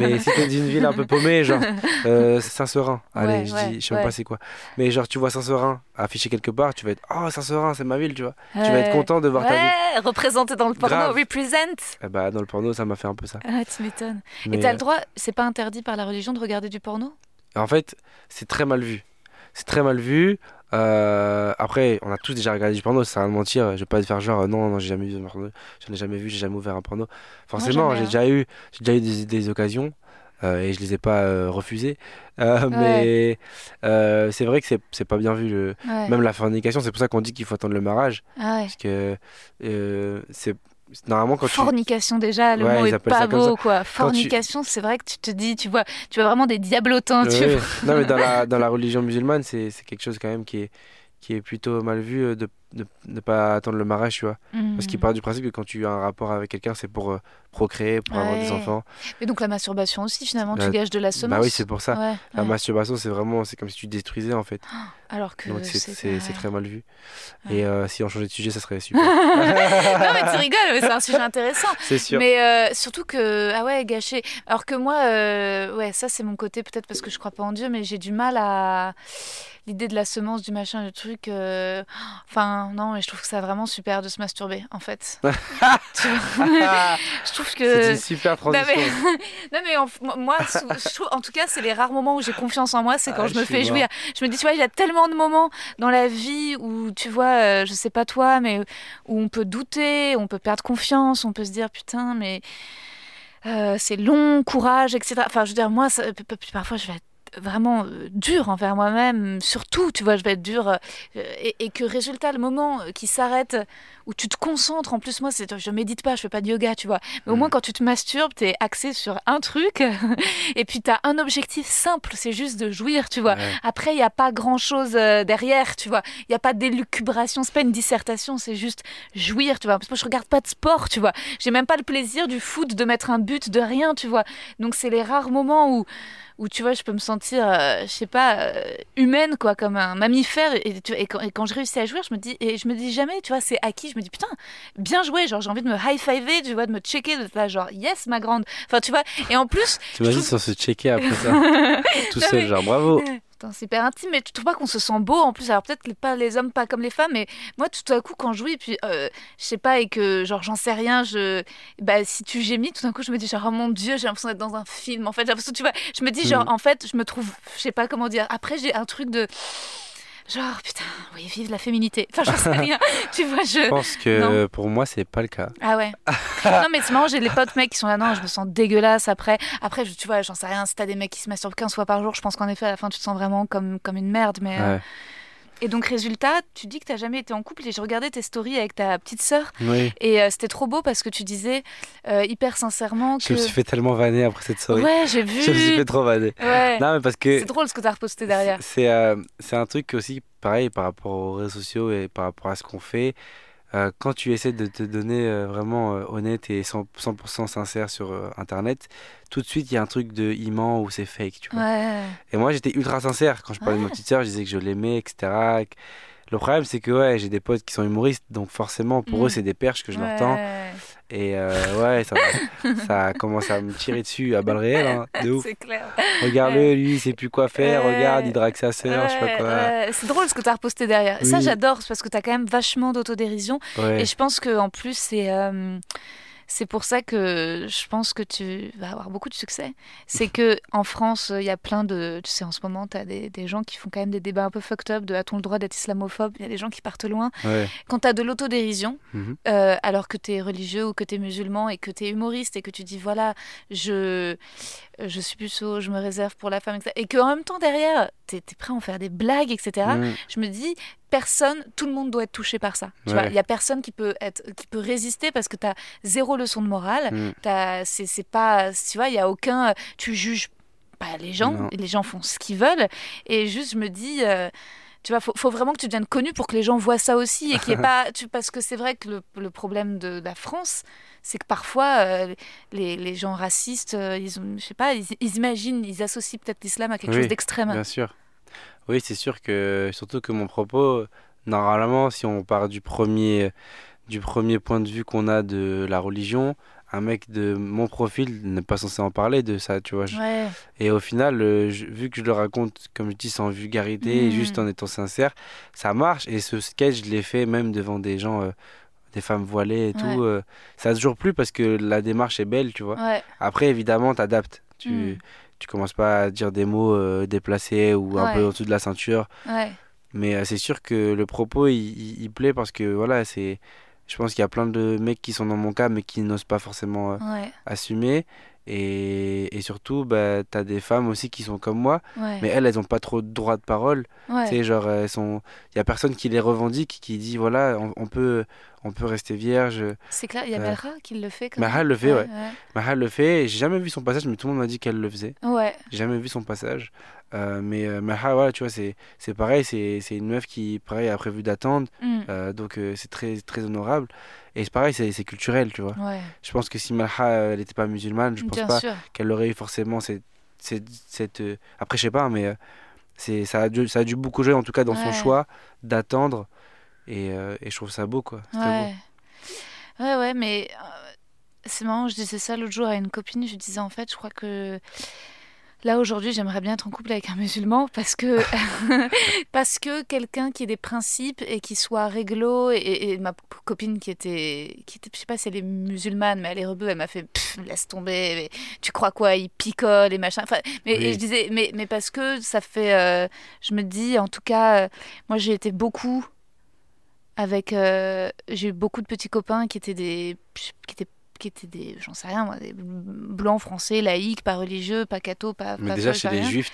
Mais si t'es d'une ville un peu paumée, genre euh, Saint-Seurin. Allez, Ouais, je ouais, dis, je sais même ouais. pas c'est quoi. Mais genre, tu vois Saint-Seurin affiché quelque part, tu vas être Oh, Saint-Seurin, c'est ma ville, tu vois. Tu vas être content de voir ta ville. Représenté dans le porno, Grave. represent. Eh bah, dans le porno, ça m'a fait un peu ça. Ah, tu m'étonnes. Mais, Et t'as euh, le droit, c'est pas interdit par la religion de regarder du porno? En fait, c'est très mal vu. C'est très mal vu. Euh, après, on a tous déjà regardé du porno, rien de mentir. Je vais pas te faire genre, non, non, j'ai jamais vu de porno. J'en ai jamais vu, j'ai jamais ouvert un porno. Forcément, j'ai hein. déjà eu, j'ai déjà eu des, des occasions euh, et je les ai pas euh, refusées. Euh, Mais c'est vrai que c'est c'est pas bien vu. Le... Ouais. Même la fornication, c'est pour ça qu'on dit qu'il faut attendre le mariage. Ah ouais. Parce que c'est normalement quand tu. Fornication déjà, le Ouais, mot est pas beau quoi. Fornication, c'est vrai que tu te dis, tu vois, tu vois vraiment des diablotins, tu Ouais. Non, mais dans la, dans la religion musulmane, c'est c'est quelque chose quand même qui est, qui est plutôt mal vu euh, de ne de, ne pas attendre le mariage, tu vois. Parce qu'il Mhm. part du principe que quand tu as un rapport avec quelqu'un, c'est pour euh, procréer, pour avoir des enfants. Et donc la masturbation aussi, finalement, Bah, tu gages de la semence. Bah oui, c'est pour ça. Ouais, La ouais. masturbation, c'est vraiment, c'est comme si tu détruisais en fait. Alors que Donc c'est très mal vu. Et euh, si on changeait de sujet, ça serait super. non mais tu rigoles, mais c'est un sujet intéressant. c'est sûr. Mais euh, surtout que ah ouais gâché. Alors que moi ouais ça c'est mon côté peut-être parce que je crois pas en Dieu mais j'ai du mal à l'idée de la semence du machin du truc. euh, Enfin non et je trouve que ça vraiment super de se masturber en fait. Je trouve C'est que une super Non, transition. mais, non, mais moi, sou- je trouve, en tout cas, c'est les rares moments où j'ai confiance en moi, c'est quand Ah, je me fais jouir. Je me dis, tu vois, il y a tellement de moments dans la vie où, tu vois, euh, je sais pas toi, mais où on peut douter, on peut perdre confiance, on peut se dire, putain, mais euh, c'est long, courage, etc. Enfin, je veux dire, moi, ça- parfois, je vais être vraiment euh, dur envers moi-même, surtout, tu vois, je vais être dur, euh, et, et que résultat, le moment euh, qui s'arrête, où tu te concentres, en plus, moi, c'est, je médite pas, je fais pas de yoga, tu vois, mais au Mm. moins, quand tu te masturbes, t'es axé sur un truc, et puis t'as un objectif simple, c'est juste de jouir, tu vois. Ouais. Après, il n'y a pas grand-chose derrière, tu vois. Il n'y a pas d'élucubration, c'est pas une dissertation, c'est juste jouir, tu vois. Parce que moi, je regarde pas de sport, tu vois. J'ai même pas le plaisir du foot, de mettre un but, de rien, tu vois. Donc, c'est les rares moments où, où tu vois, je peux me sentir, euh, je sais pas, euh, humaine, quoi, comme un mammifère. Et, tu vois, et, quand, et quand je réussis à jouer, je me dis, et je me dis jamais, tu vois, c'est acquis. Je me dis, putain, bien joué, genre, j'ai envie de me high-fiver, tu vois, de me checker, de là, genre, yes, ma grande. Enfin, tu vois, et en plus, T'imagines je sans se checker après ça. Tout seul, genre bravo. C'est hyper intime, mais tu trouves pas qu'on se sent beau en plus Alors peut-être que pas les hommes pas comme les femmes, mais moi tout à coup quand je joue et puis euh, je sais pas et que genre j'en sais rien, je bah si tu gémis, tout d'un coup je me dis genre oh mon dieu j'ai l'impression d'être dans un film. En fait j'ai l'impression tu vois, je me dis genre Mhm. en fait je me trouve, je sais pas comment dire. Après j'ai un truc de genre putain oui vive la féminité. Enfin j'en sais rien. tu vois je Je pense que pour moi, c'est pas le cas. ah ouais. non mais c'est marrant, j'ai des potes mecs qui sont là, non, je me sens dégueulasse après. Après, je- tu vois, j'en sais rien, si t'as des mecs qui se masturbent 15 fois par jour, je pense qu'en effet, à la fin, tu te sens vraiment comme, comme une merde. Mais, euh, Ouais. Et donc, résultat, tu dis que tu n'as jamais été en couple et j'ai regardé tes stories avec ta petite sœur. Oui. Et euh, c'était trop beau parce que tu disais euh, hyper sincèrement que. Je me suis fait tellement vanner après cette story. Ouais, j'ai vu. Je me suis fait trop vanner. Ouais. Non, mais parce que C'est drôle ce que tu as reposté derrière. c'est euh, c'est un truc aussi pareil par rapport aux réseaux sociaux et par rapport à ce qu'on fait. Euh, quand tu essaies de te donner euh, vraiment euh, honnête et 100%, 100% sincère sur internet, tout de suite il y a un truc de il ment ou c'est fake, tu vois. Ouais. Et moi, j'étais ultra sincère. Quand je parlais de ma petite sœur, je disais que je l'aimais, etc. Le problème, c'est que ouais, j'ai des potes qui sont humoristes, donc forcément, pour Mm. eux, c'est des perches que je leur tends. Et euh, ouais, ça, ça commence à me tirer dessus à balles réelles, hein, de ouf. C'est clair. Regarde-le, lui, il sait plus quoi faire. Regarde, il drague sa sœur, je sais pas quoi. C'est drôle ce que tu as reposté derrière. Ça, Oui. j'adore parce que tu as quand même vachement d'autodérision. Ouais. Et je pense qu'en plus, c'est. C'est pour ça que je pense que tu vas avoir beaucoup de succès. C'est que en France, il y a plein de. Tu sais, en ce moment, tu as des, des gens qui font quand même des débats un peu fucked up de a-t-on le droit d'être islamophobe? Il y a des gens qui partent loin. Ouais. Quand tu as de l'autodérision, Mhm. euh, alors que tu es religieux ou que tu es musulman et que tu es humoriste et que tu dis voilà, je, je suis puceau, je me réserve pour la femme, etc. Et qu'en même temps, derrière, tu es, prêt à en faire des blagues, etc. Mm. Je me dis, personne, tout le monde doit être touché par ça. Tu Ouais. vois, il y a personne qui peut, être, qui peut résister parce que tu as zéro leçon de morale. Mm. C'est pas. Tu vois, il y a aucun. Tu juges pas les gens, Non. les gens font ce qu'ils veulent. Et juste, je me dis. euh, tu vois, faut, faut vraiment que tu deviennes connu pour que les gens voient ça aussi et qu'il ait pas. Tu, parce que c'est vrai que le, le problème de la France, c'est que parfois euh, les, les gens racistes, euh, ils, ont- je sais pas, ils, ils imaginent, ils associent peut-être l'islam à quelque Oui, chose d'extrême. Bien sûr. Oui, c'est sûr que, surtout que mon propos, normalement, si on part du premier, du premier point de vue qu'on a de la religion, un mec de mon profil n'est pas censé en parler de ça, tu vois. Ouais, Et au final, euh, je- vu que je le raconte, comme je dis, sans vulgarité et juste en étant sincère, ça marche. Et ce sketch, je l'ai fait même devant des gens, euh, des femmes voilées et Ouais. tout. euh, ça a toujours plu parce que la démarche est belle, tu vois. ouais, Après, évidemment, t'adaptes. Tu, Mm. Tu commences pas à dire des mots euh, déplacés ou un Ouais. peu en dessous de la ceinture. ouais. Mais euh, c'est sûr que le propos, il, il- il plaît parce que voilà, c'est. Je pense qu'il y a plein de mecs qui sont dans mon cas, mais qui n'osent pas forcément euh, Ouais, assumer. Et, et surtout, bah, t'as des femmes aussi qui sont comme moi, mais elles, elles ont pas trop de droit de parole. Tu sais, genre. Il y a personne qui les revendique, qui dit voilà, on, on peut, on peut rester vierge. C'est clair, il y a Euh, Melra qui le fait. Quand Melra le fait, ouais. Ouais, le fait. J'ai jamais vu son passage, mais tout le monde m'a dit qu'elle le faisait. ouais. J'ai jamais vu son passage. Euh, mais euh, Maha, voilà, tu vois, c'est pareil, c'est une meuf qui, pareil, a prévu d'attendre. Mm. euh, donc c'est très, très honorable. Et c'est pareil, c'est culturel, tu vois. Ouais, Je pense que si Maha, euh, elle n'était pas musulmane, je pense bien pas qu'elle aurait eu forcément cette. cette, cette, Après, je sais pas, mais c'est ça, a dû, ça a dû beaucoup jouer, en tout cas, dans son choix d'attendre. Et, euh, et je trouve ça beau, quoi. Beau. Ouais. ouais, ouais, mais euh, c'est marrant, je disais ça l'autre jour à une copine, je disais en fait, je crois que là aujourd'hui, j'aimerais bien être en couple avec un musulman parce que parce que quelqu'un qui ait des principes et qui soit réglo et, et ma copine qui était qui était je sais pas si elle est musulmane mais elle est rebeu, elle m'a fait laisse tomber, mais tu crois quoi, il picole et machin. Enfin, mais Oui. et je disais mais mais parce que ça fait euh, je me dis en tout cas euh, moi j'ai été beaucoup avec euh, j'ai eu beaucoup de petits copains qui étaient des qui étaient qui étaient des j'en sais rien moi des blancs français laïcs pas religieux pas catho pas Mais pas déjà, chez les juifs,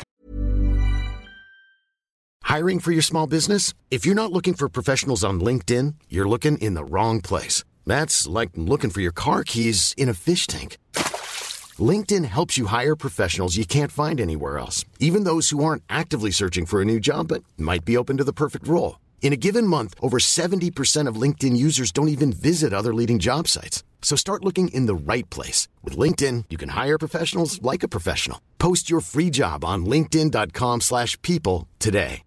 Hiring for your small business? If you're not looking for professionals on LinkedIn, you're looking in the wrong place. That's like looking for your car keys in a fish tank. LinkedIn helps you hire professionals you can't find anywhere else, even those who aren't actively searching for a new job but might be open to the perfect role. In a given month, over 70% of LinkedIn users don't even visit other leading job sites. So start looking in the right place. With LinkedIn, you can hire professionals like a professional. Post your free job on linkedin.com/people slash people today.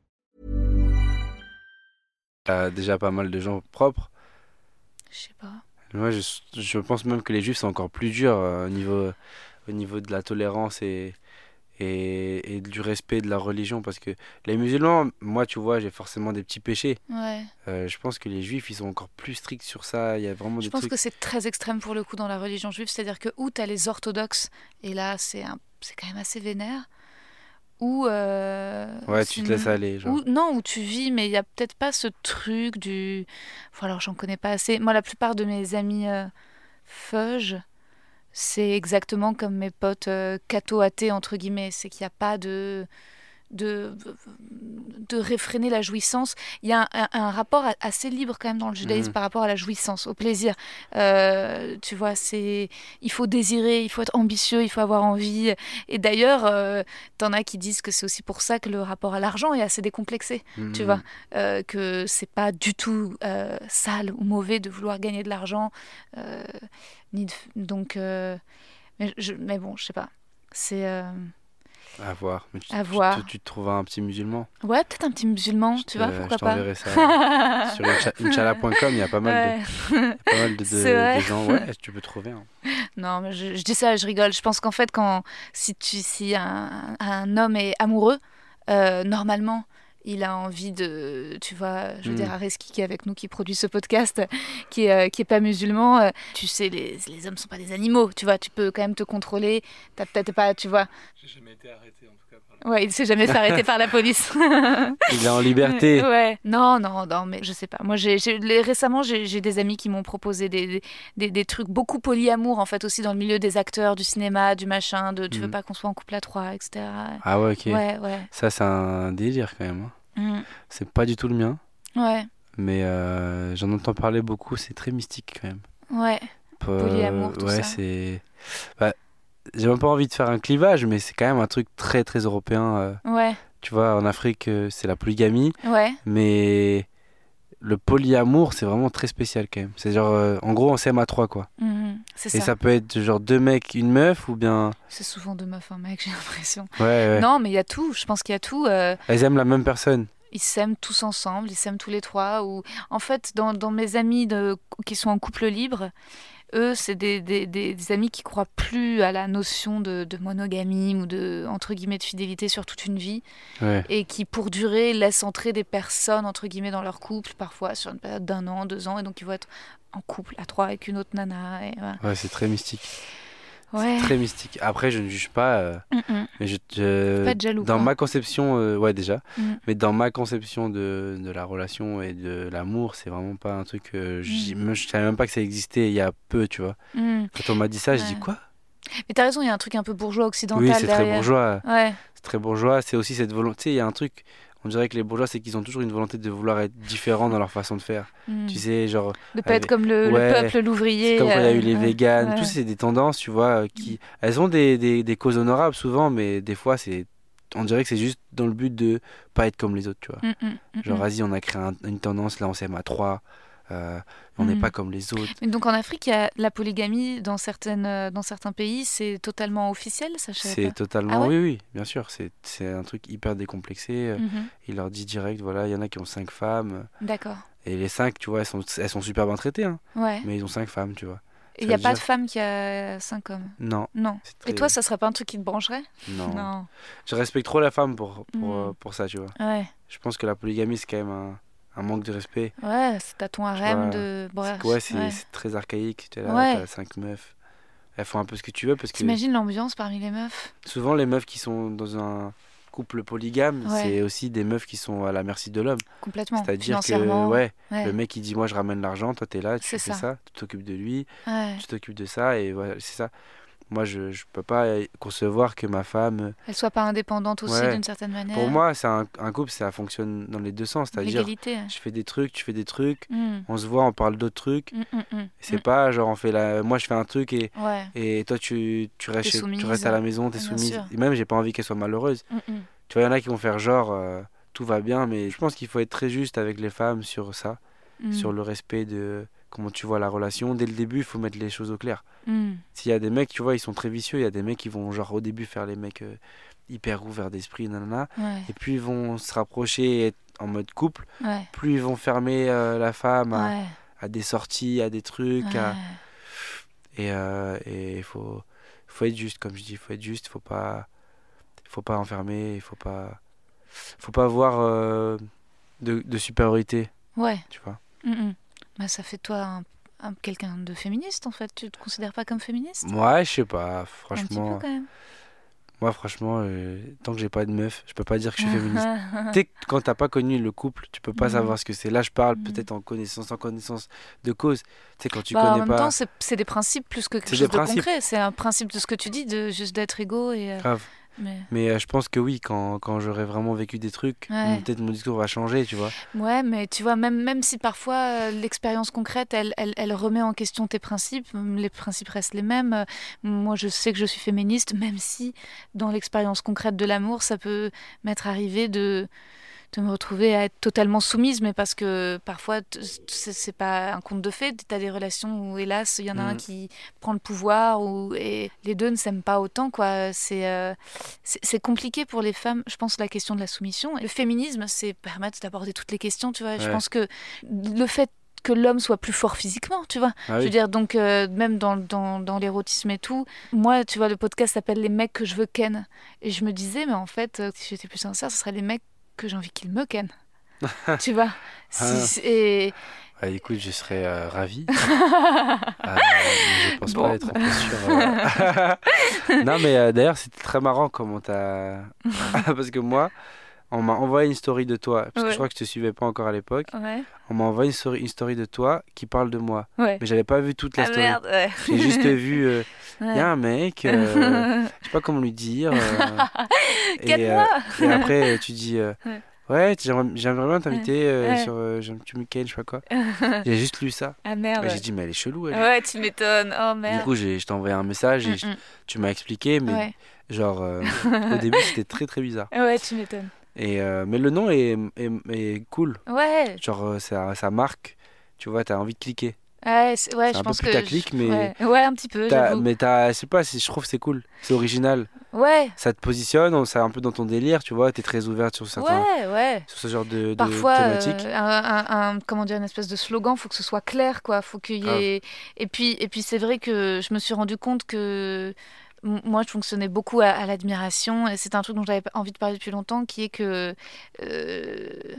t'as déjà pas mal de gens propres. je sais pas Moi, je, je pense même que les juifs sont encore plus durs euh, au, niveau, au niveau de la tolérance et, et, et du respect de la religion. Parce que les musulmans, moi, tu vois, j'ai forcément des petits péchés. ouais Euh, je pense que les juifs, ils sont encore plus stricts sur ça. Il y a vraiment je des pense trucs. que c'est très extrême pour le coup dans la religion juive c'est à dire que où t'as les orthodoxes et là c'est un quand même assez vénère ou euh, Ouais, tu te une- laisses aller. Genre. Ou, non, où tu vis, mais il n'y a peut-être pas ce truc du. Enfin, alors, j'en connais pas assez. Moi, la plupart de mes amis euh, feuges, c'est exactement comme mes potes euh, catho-athées, entre guillemets. C'est qu'il n'y a pas de. de, de réfréner la jouissance. Il y a un, un rapport assez libre quand même dans le judaïsme Mhm. par rapport à la jouissance, au plaisir. Euh, tu vois, c'est il faut désirer, il faut être ambitieux, il faut avoir envie. Et d'ailleurs, euh, t'en as qui disent que c'est aussi pour ça que le rapport à l'argent est assez décomplexé. Tu Mhm. vois, euh, que c'est pas du tout euh, sale ou mauvais de vouloir gagner de l'argent, ni de- donc. euh, mais, je- mais bon, je sais pas. C'est euh, À voir. Mais tu, À tu- voir. Tu, tu te trouveras un petit musulman. ouais, peut-être un petit musulman, tu Euh, vois, pourquoi je pas. t'enverrai ça sur incha- inchallah.com. Il y a pas mal de, Ouais. pas mal de, gens. Ouais, tu peux trouver. hein. Non, mais je, je dis ça, je rigole. Je pense qu'en fait, quand si tu si un, un homme est amoureux, euh, normalement, il a envie de, tu vois, je veux Mm. dire, Areski qui est avec nous, qui produit ce podcast, qui est, euh, qui est pas musulman, euh, tu sais, les, les hommes sont pas des animaux, tu vois, tu peux quand même te contrôler. T'as peut-être pas, tu vois. J'ai jamais été arrêté en tout cas par Ouais, il s'est jamais fait arrêter par la police. Il est en liberté. Ouais. Non, non, non, mais je sais pas. Moi, j'ai, j'ai- les- récemment, j'ai, j'ai des amis qui m'ont proposé des, des, des, trucs beaucoup polyamour, en fait, aussi dans le milieu des acteurs, du cinéma, du machin, de tu veux Mhm. pas qu'on soit en couple à trois, etc. Ah ouais, ok. Ouais, ouais. Ça, c'est un délire quand même. hein. Mhm. C'est pas du tout le mien. Ouais, Mais euh, j'en entends parler beaucoup. C'est très mystique quand même. ouais. Polyamour, tout ouais, ça. c'est. Bah, j'ai même pas envie de faire un clivage, mais c'est quand même un truc très très européen. euh. Ouais, Tu vois, en Afrique, euh, c'est la polygamie, ouais. mais le polyamour, c'est vraiment très spécial quand même. C'est genre, euh, en gros, on s'aime à trois quoi. Mhm. C'est Et ça. ça peut être genre deux mecs, une meuf, ou bien. C'est souvent deux meufs, un mec, j'ai l'impression. Ouais, ouais. Non, mais il y a tout. Je pense qu'il y a tout. euh, Elles aiment la même personne. ils s'aiment tous ensemble, ils s'aiment tous les trois. Ou en fait, dans, dans mes amis de, qui sont en couple libre, eux, c'est des, des, des- des amis qui croient plus à la notion de, de monogamie ou de entre guillemets de fidélité sur toute une vie Ouais. et qui, pour durer, laissent entrer des personnes entre guillemets dans leur couple, parfois sur une période d'un an, deux ans, et donc ils vont être en couple à trois avec une autre nana. Et voilà. Ouais, c'est très mystique. Ouais. C'est très mystique. Après, je ne juge pas, euh, Mm, mm. mais je, je- Pas être jaloux. dans quoi. ma conception, euh, ouais déjà, Mm. mais dans ma conception de, de la relation et de l'amour, c'est vraiment pas un truc. euh, j'y- Mm. je savais même pas que ça existait il y a peu, tu vois. Mm. Quand on m'a dit ça, je dis quoi? Mais t'as raison, il y a un truc un peu bourgeois occidental Oui, c'est très bourgeois. Ouais. C'est très bourgeois. C'est aussi cette volonté. Il y a un truc. On dirait que les bourgeois, c'est qu'ils ont toujours une volonté de vouloir être différents dans leur façon de faire. Mm. Tu sais, genre, De pas être avec- comme le, peuple, l'ouvrier. comme quand il y a eu euh, les ouais, véganes, tout c'est des tendances, tu vois, euh, qui. Elles ont des, des, des causes honorables souvent, mais des fois, c'est. On dirait que c'est juste dans le but de pas être comme les autres, tu vois. Mm, mm, mm, Genre, vas-y, on a créé un- une tendance, là, on s'aime à trois, euh, on n'est Mhm. pas comme les autres. Mais donc en Afrique, il y a la polygamie dans, certaines, euh, dans certains pays, c'est totalement officiel, ça C'est totalement. Ah ouais oui, oui, bien sûr. C'est un truc hyper décomplexé. euh, Mhm. Il leur dit direct, voilà, il y en a qui ont cinq femmes. D'accord. Et les cinq, tu vois, elles sont, elles sont super bien traitées, hein, Ouais. mais ils ont cinq femmes, tu vois. Et il n'y a pas de femme qui a cinq hommes Non. Non. Et toi, ça serait pas un truc qui te brancherait non. Je respecte trop la femme pour, pour, Mm. euh, pour ça, tu vois. Ouais. Je pense que la polygamie, c'est quand même un, un manque de respect. Ouais, c'est à ton harem de. Bref, C'est- ouais, c'est ouais. très archaïque. Tu es là, Ouais. cinq meufs. Elles font un peu ce que tu veux parce que T'imagines l'ambiance parmi les meufs? souvent, les meufs qui sont dans un couple polygame, Ouais. c'est aussi des meufs qui sont à la merci de l'homme. Complètement. C'est-à-dire que, ouais, ouais. le mec il dit Moi je ramène l'argent, toi t'es là, tu C'est fais ça. ça. tu t'occupes de lui, tu t'occupes de ça, et voilà, c'est ça. Moi je, je peux pas concevoir que ma femme. Elle soit pas indépendante aussi Ouais. d'une certaine manière. Pour moi, c'est un, un couple, ça fonctionne dans les deux sens. C'est-à-dire, L'égalité. je fais des trucs, tu fais des trucs, Mm. on se voit, on parle d'autres trucs. Mm, mm. C'est pas genre on fait la. Moi je fais un truc et. Ouais. et toi tu, tu, restes, chez- tu restes à la maison, t'es Bien soumise. sûr. Et même j'ai pas envie qu'elle soit malheureuse. Tu vois, il y en a qui vont faire genre euh, tout va bien, mais je pense qu'il faut être très juste avec les femmes sur ça, sur le respect de comment tu vois la relation. Dès le début, il faut mettre les choses au clair. Mm. S'il y a des mecs, tu vois, ils sont très vicieux, il y a des mecs qui vont genre au début faire les mecs euh, hyper ouverts d'esprit, nanana, Ouais. et puis ils vont se rapprocher et être en mode couple, Ouais. plus ils vont fermer euh, la femme à, Ouais. à des sorties, à des trucs, à- et euh, et il faut faut être juste, comme je dis, il faut être juste, il faut pas faut pas enfermer, il faut pas faut pas avoir de, de supériorité, Ouais. tu vois? Mm, mm. Bah, ça fait toi un, un- quelqu'un de féministe en fait. Tu te considères pas comme féministe? Moi, je sais pas, Un petit franchement. peu quand même. Moi, franchement, euh, tant que j'ai pas de meuf, je peux pas dire que je suis féministe. tu sais, quand t'as pas connu le couple, tu peux pas Mhm. savoir ce que c'est. Là, je parle Mhm. peut-être en connaissance, en connaissance de cause. Tu quand tu Bah, en même pas. temps, c'est c'est des principes plus que quelque C'est chose de principes. concret. C'est un principe de ce que tu dis, de juste d'être égaux et, euh, Grave. Mais... Mais euh, je pense que oui, quand, quand j'aurai vraiment vécu des trucs, Ouais. peut-être mon discours va changer, tu vois. Ouais, mais tu vois, même, même si parfois euh, l'expérience concrète, elle, elle, elle remet en question tes principes, hum, les principes restent les mêmes. Euh, Moi, je sais que je suis féministe, même si dans l'expérience concrète de l'amour, ça peut m'être arrivé de, de me retrouver à être totalement soumise, mais parce que parfois, c'est pas un conte de fées. Tu as des relations où, hélas, il y en a un Mhm. qui prend le pouvoir, ou, et les deux ne s'aiment pas autant, quoi. C'est euh, c'est compliqué pour les femmes, je pense, la question de la soumission. Le féminisme, c'est permettre d'aborder toutes les questions, tu vois. Je pense que le fait que l'homme soit plus fort physiquement, tu vois. Ah Je veux dire, donc, euh, même dans, dans, dans l'érotisme et tout, moi, tu vois, le podcast s'appelle Les mecs que je veux ken. Et je me disais, mais en fait, euh, si j'étais plus sincère, ce serait les mecs que j'ai envie qu'ils me ken. tu vois Si- Ah. et... Ah, écoute, je serais euh, ravi. Euh, je pense Bon. pas être posture. euh. non, mais euh, d'ailleurs, c'était très marrant comment t'as. parce que moi, on m'a envoyé une story de toi. Parce que je crois que je te suivais pas encore à l'époque. Ouais, On m'a envoyé une story, une story de toi qui parle de moi. ouais. Mais j'avais pas vu toute la Ah story. merde. J'ai juste vu. euh, Il y a un mec, euh, je sais pas comment lui dire. euh, et, euh, et après, tu dis. euh, Ouais. J'aimerais j'aimerais bien t'inviter euh, sur euh, j'aime- tu me ken, je sais pas quoi. J'ai juste lu ça. Ah merde. J'ai dit, mais elle est chelou, elle. Ouais, tu m'étonnes. Oh Du merde. coup, j'ai, je t'ai envoyé un message et je- Mm, tu m'as expliqué, mais mm. Genre, euh, au début, c'était très très bizarre. ouais, tu m'étonnes. Et, euh, mais le nom est, est, est cool. Ouais, Genre, euh, ça, ça marque, tu vois, t'as envie de cliquer. ouais, je un peu pense que. putaclic, je- mais Ouais. ouais, un petit peu. Mais t'as, je sais pas, je trouve que c'est cool. C'est original. Ouais, Ça te positionne, on- c'est un peu dans ton délire, tu vois, t'es très ouverte sur, certains, ouais, ouais. sur ce genre de, de Parfois, thématiques. euh, un, un- un- comment dire, une espèce de slogan, faut que ce soit clair, quoi. Faut qu'il y ait. Et puis, et puis, c'est vrai que je me suis rendu compte que moi, je fonctionnais beaucoup à, à l'admiration, et c'est un truc dont j'avais envie de parler depuis longtemps, qui est que. euh,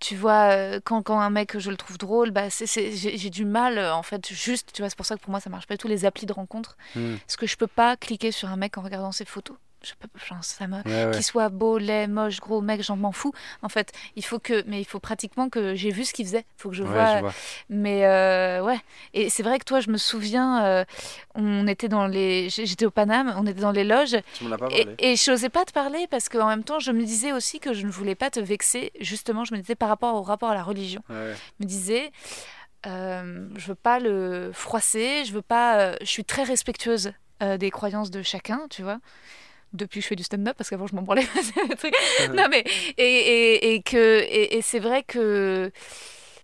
tu vois, euh, quand, quand un mec, je le trouve drôle, bah, c'est, c'est- j'ai, du mal, en fait, juste, tu vois, c'est pour ça que pour moi, ça marche pas du tout, les applis de rencontre. Hmm. Parce que je peux pas cliquer sur un mec en regardant ses photos. Je peux, ça me, Ouais, ouais. qu'il soit beau, laid, moche, gros, mec, j'en m'en fous. En fait, il faut que, mais il faut pratiquement que j'ai vu ce qu'il faisait. Il faut que je Ouais, vois. je vois. Mais euh, ouais. Et c'est vrai que toi, je me souviens, euh, on était dans les, j'étais au Paname, on était dans les loges, Tu m'en as pas et, parlé. et je n'osais pas te parler parce qu'en même temps, je me disais aussi que je ne voulais pas te vexer. Justement, je me disais par rapport au rapport à la religion. Je me disais. Euh, je veux pas le froisser, je veux pas. euh, je suis très respectueuse des croyances de chacun, tu vois. Depuis que je fais du stand-up, parce qu'avant je m'en branlais. Non mais et, et, et que et, et c'est vrai que.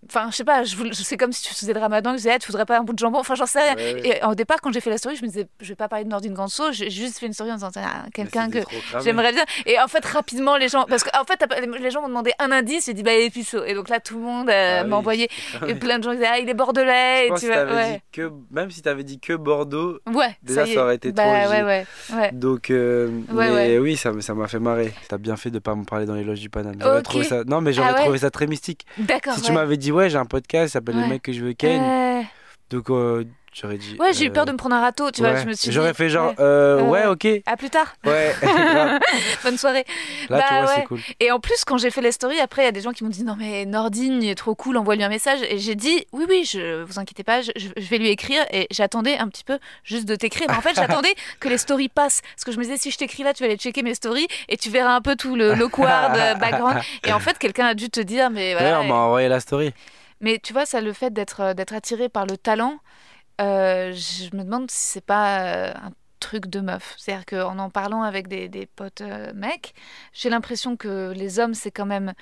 Enfin, je sais pas, je, sais comme si tu faisais le ramadan, que je disais, Ah, tu voudrais pas un bout de jambon? Enfin, j'en sais rien. Ouais, ouais. Et au départ, quand j'ai fait la story, je me disais, je vais pas parler de Nordine Ganso, j'ai juste fait une story en disant, Ah, quelqu'un que j'aimerais bien. Et en fait, rapidement, les gens, parce qu'en fait, t'as pas- les gens m'ont demandé un indice, j'ai dit, bah, il est puceau. Et donc là, tout le monde euh, Ah m'a oui, envoyé. c'est cramé. Et plein de gens disaient, ah, il est bordelais. Je Et pense tu que vois, t'avais ouais. dit que, même si t'avais dit que Bordeaux, Ouais, Déjà, ça aurait été bah, trop, Ouais, j'ai- ouais, ouais. donc euh, mais oui, ça m'a fait marrer. T'as bien fait de pas me parler dans les loges du Paname. Ça. Non, mais j'aurais Ah trouvé ça très mystique. D'accord. Si tu m'avais dit ouais, j'ai un podcast, ça s'appelle Ouais. Le mec que je veux ken, donc euh, j'aurais dit. Ouais, j'ai eu euh, peur de me prendre un râteau, tu vois. ouais. Je me suis J'aurais fait genre ouais. euh, Ouais, ouais, ouais. ok, À plus tard. ouais. Bonne soirée. Là, tu Bah vois, ouais. c'est cool. Et en plus, quand j'ai fait les stories, après, il y a des gens qui m'ont dit non, mais Nordine, trop cool, envoie-lui un message. Et j'ai dit oui, oui, je vous inquiétez pas, je, vais lui écrire. Et j'attendais un petit peu juste de t'écrire. Mais en fait, j'attendais que les stories passent. Parce que je me disais, si je t'écris là, tu vas aller checker mes stories et tu verras un peu tout le awkward euh, background. Et en fait, quelqu'un a dû te dire, mais Ouais, voilà. on m'a envoyé la story. Mais tu vois, ça, le fait d'être euh, d'être attiré par le talent, euh, je me demande si c'est pas euh, un truc de meuf. C'est-à-dire qu'en en parlant avec des, des potes euh, mecs, j'ai l'impression que les hommes, c'est quand même.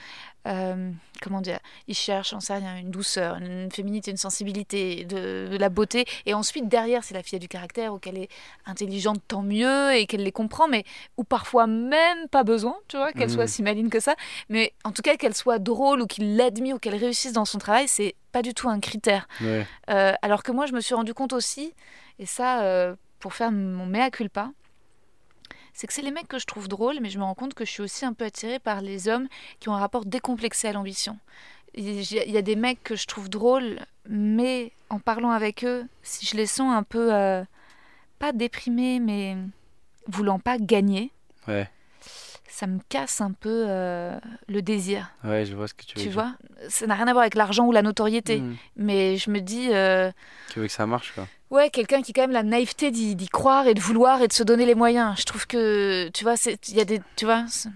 euh, comment dire Ils cherchent, sais rien, une douceur, une féminité, une sensibilité, de, de la beauté. Et ensuite, derrière, si la fille a du caractère ou qu'elle est intelligente, tant mieux, et qu'elle les comprend, mais ou parfois même pas besoin, tu vois, qu'elle Mhm. soit si maline que ça. Mais en tout cas, qu'elle soit drôle ou qu'il l'admire ou qu'elle réussisse dans son travail, c'est pas du tout un critère. Ouais. Euh, alors que moi, je me suis rendu compte aussi, et ça, euh, pour faire mon mea culpa, c'est que c'est les mecs que je trouve drôles, mais je me rends compte que je suis aussi un peu attirée par les hommes qui ont un rapport décomplexé à l'ambition. Il y a- des mecs que je trouve drôles, mais en parlant avec eux, si je les sens un peu, euh, pas déprimés, mais voulant pas gagner, Ouais. Ça me casse un peu euh, le désir. Ouais, je vois ce que tu veux Tu dire. vois? Ça n'a rien à voir avec l'argent ou la notoriété. Mhm. Mais je me dis, euh, Tu veux que ça marche, quoi. ouais, quelqu'un qui a quand même la naïveté d'y croire et de vouloir et de se donner les moyens. Je trouve que, tu vois, il y a des. Tu vois c'est-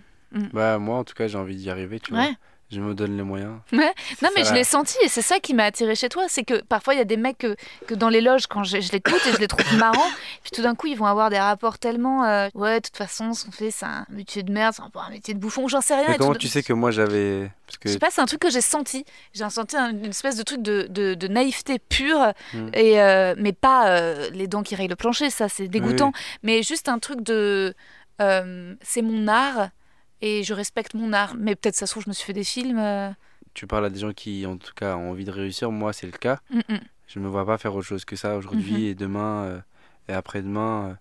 Bah, moi, en tout cas, j'ai envie d'y arriver, tu vois. Je me donne les moyens. Ouais. Non, mais Ça je l'ai senti et c'est ça qui m'a attiré chez toi. C'est que parfois, il y a des mecs que, que dans les loges, quand je, je l'écoute et je les trouve marrants, puis tout d'un coup, ils vont avoir des rapports tellement. euh, ouais, de toute façon, ce qu'on fait, c'est un métier de merde, c'est un métier de bouffon, j'en sais rien. Mais Et comment tout- tu sais que moi, j'avais. Parce que Je sais pas, c'est un truc que j'ai senti. J'ai senti un- une espèce de truc de, de- de naïveté pure, Mm. et, euh, mais pas euh, les dents qui rayent le plancher, ça c'est dégoûtant, Oui, mais juste un truc de. euh, c'est mon art, et je respecte mon art. Mais peut-être ça se trouve, je me suis fait des films. euh, tu parles à des gens qui, en tout cas, ont envie de réussir. Moi, c'est le cas. mm, mm. Je me vois pas faire autre chose que ça aujourd'hui Mhm. et demain euh, et après-demain. euh,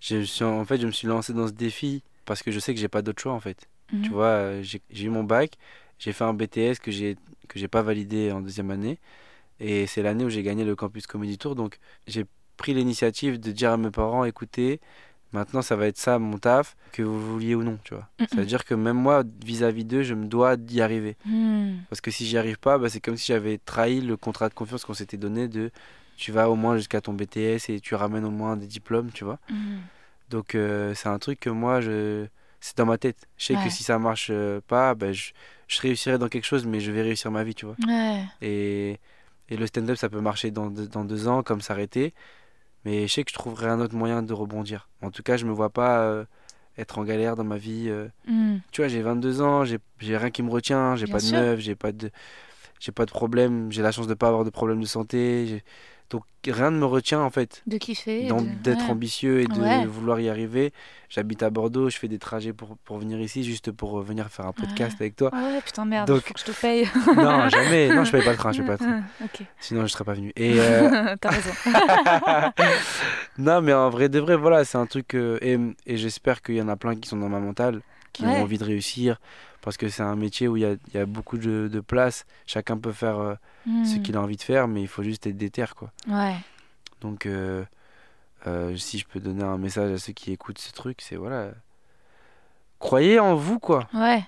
je me suis, en fait, je me suis lancé dans ce défi parce que je sais que j'ai pas d'autre choix en fait. Mhm. Tu vois, j'ai j'ai eu mon bac, j'ai fait un BTS que j'ai que j'ai pas validé en deuxième année et c'est l'année où j'ai gagné le campus Comedy Tour. Donc j'ai pris l'initiative de dire à mes parents, écoutez, maintenant ça va être ça mon taf, que vous vouliez ou non, tu vois. Mhm. C'est-à-dire que même moi, vis-à-vis d'eux, je me dois d'y arriver. Mm. Parce que si j'y arrive pas, bah, c'est comme si j'avais trahi le contrat de confiance qu'on s'était donné de tu vas au moins jusqu'à ton BTS et tu ramènes au moins des diplômes, tu vois. Mm. Donc euh, c'est un truc que moi, je... c'est dans ma tête. Je sais Ouais. que si ça marche euh, pas, bah, je... je réussirai dans quelque chose, mais je vais réussir ma vie, tu vois. Ouais. Et, et le stand-up, ça peut marcher dans deux, dans deux ans, comme s'arrêter. Mais je sais que je trouverai un autre moyen de rebondir. En tout cas, je me vois pas euh, être en galère dans ma vie. euh, Mm. tu vois, j'ai 22 ans, j'ai rien qui me retient, j'ai Bien pas de meuf, j'ai pas de j'ai pas de problème, j'ai la chance de pas avoir de problème de santé, donc rien ne me retient en fait De kiffer. d'être ouais. ambitieux et de Ouais. vouloir y arriver. J'habite à Bordeaux, je fais des trajets pour, pour venir ici juste pour euh, venir faire un podcast avec toi. Ouais, putain, merde, Donc- faut que je te paye. non, jamais, non, je paye pas le train, je paye pas le train. Sinon, je serais pas venu. Et euh, t'as raison. non, mais en vrai de vrai, voilà, c'est un truc. euh, et et j'espère qu'il y en a plein qui sont dans ma mentale, qui ont envie de réussir. Parce que c'est un métier où il y a, y a beaucoup de, de place. Chacun peut faire euh, ce Mm. qu'il a envie de faire, mais il faut juste être déter, quoi. Ouais. Donc, euh, euh, si je peux donner un message à ceux qui écoutent ce truc, c'est voilà. Croyez en vous, quoi. Ouais.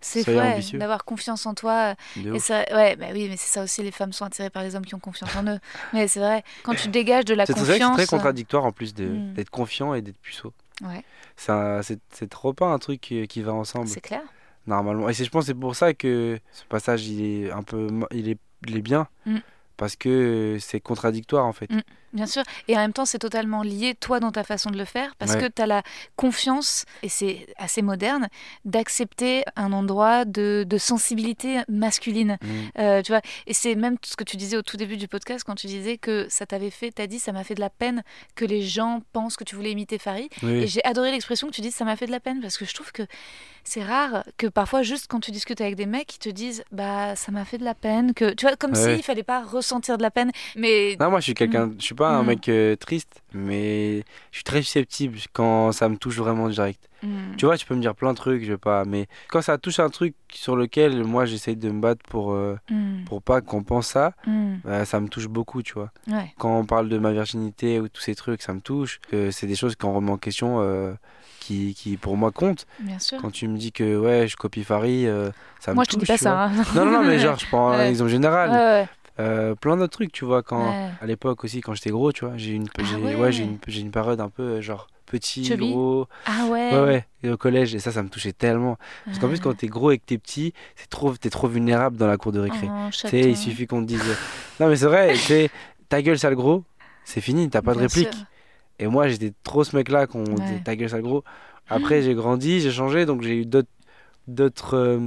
C'est vrai d'avoir confiance en toi. Et ça, ouais, bah oui, mais c'est ça aussi, les femmes sont attirées par les hommes qui ont confiance en eux. Mais c'est vrai, quand tu dégages de la confiance. c'est très contradictoire en plus de- Mm. d'être confiant et d'être puceau. Ouais. C'est trop pas un truc qui, qui va ensemble. C'est clair. Normalement. Et je pense que c'est pour ça que ce passage il est un peu il est, il est bien Mm. parce que c'est contradictoire en fait. Mm. Bien sûr. Et en même temps, c'est totalement lié, toi, dans ta façon de le faire, parce Ouais. que tu as la confiance, et c'est assez moderne, d'accepter un endroit de, de sensibilité masculine. Mm. Euh, tu vois, et c'est même ce que tu disais au tout début du podcast quand tu disais que ça t'avait fait, t'as dit, ça m'a fait de la peine que les gens pensent que tu voulais imiter Farid. Oui. Et j'ai adoré l'expression que tu dis, ça m'a fait de la peine, parce que je trouve que c'est rare que parfois, juste quand tu discutes avec des mecs, ils te disent, bah, ça m'a fait de la peine, que tu vois, comme Ouais. s'il fallait pas ressentir de la peine. Mais Non, moi je suis quelqu'un, je suis pas un mec euh, triste, mais je suis très susceptible quand ça me touche vraiment direct. Hmm. Tu vois, tu peux me dire plein de trucs, je vais pas, mais quand ça touche un truc sur lequel moi j'essaye de me battre pour euh, Hmm. pour pas qu'on pense ça, Hmm. bah, ça me touche beaucoup, tu vois. Ouais. Quand on parle de ma virginité ou tous ces trucs, ça me touche. que c'est des choses qu'on remet en question, euh, qui, qui pour moi comptent. Bien sûr. Quand tu me dis que ouais, je copie Farid, euh, ça Moi, me je te dis touche, pas ça. hein. Non, non, non, mais genre, je prends un Ouais. exemple général. Ouais, ouais. Euh, plein d'autres trucs, tu vois. Quand, Ouais. À l'époque aussi, quand j'étais gros, tu vois, j'ai une, Ah ouais. ouais, j'ai une, une un peu euh, genre petit, Chubby. gros. Ah ouais. Ouais, ouais. Et au collège, et ça, ça me touchait tellement. Parce qu'en plus, quand t'es gros et que t'es petit, c'est trop, t'es trop vulnérable dans la cour de récré. Oh, tu sais, il suffit qu'on te dise. euh, Non, mais c'est vrai, tu ta gueule, sale gros, c'est fini, t'as pas de réplique. sûr. Et moi, j'étais trop ce mec-là qu'on Ouais. disait ta gueule, sale gros. Après, j'ai grandi, j'ai changé, donc j'ai eu d'autres, d'autres,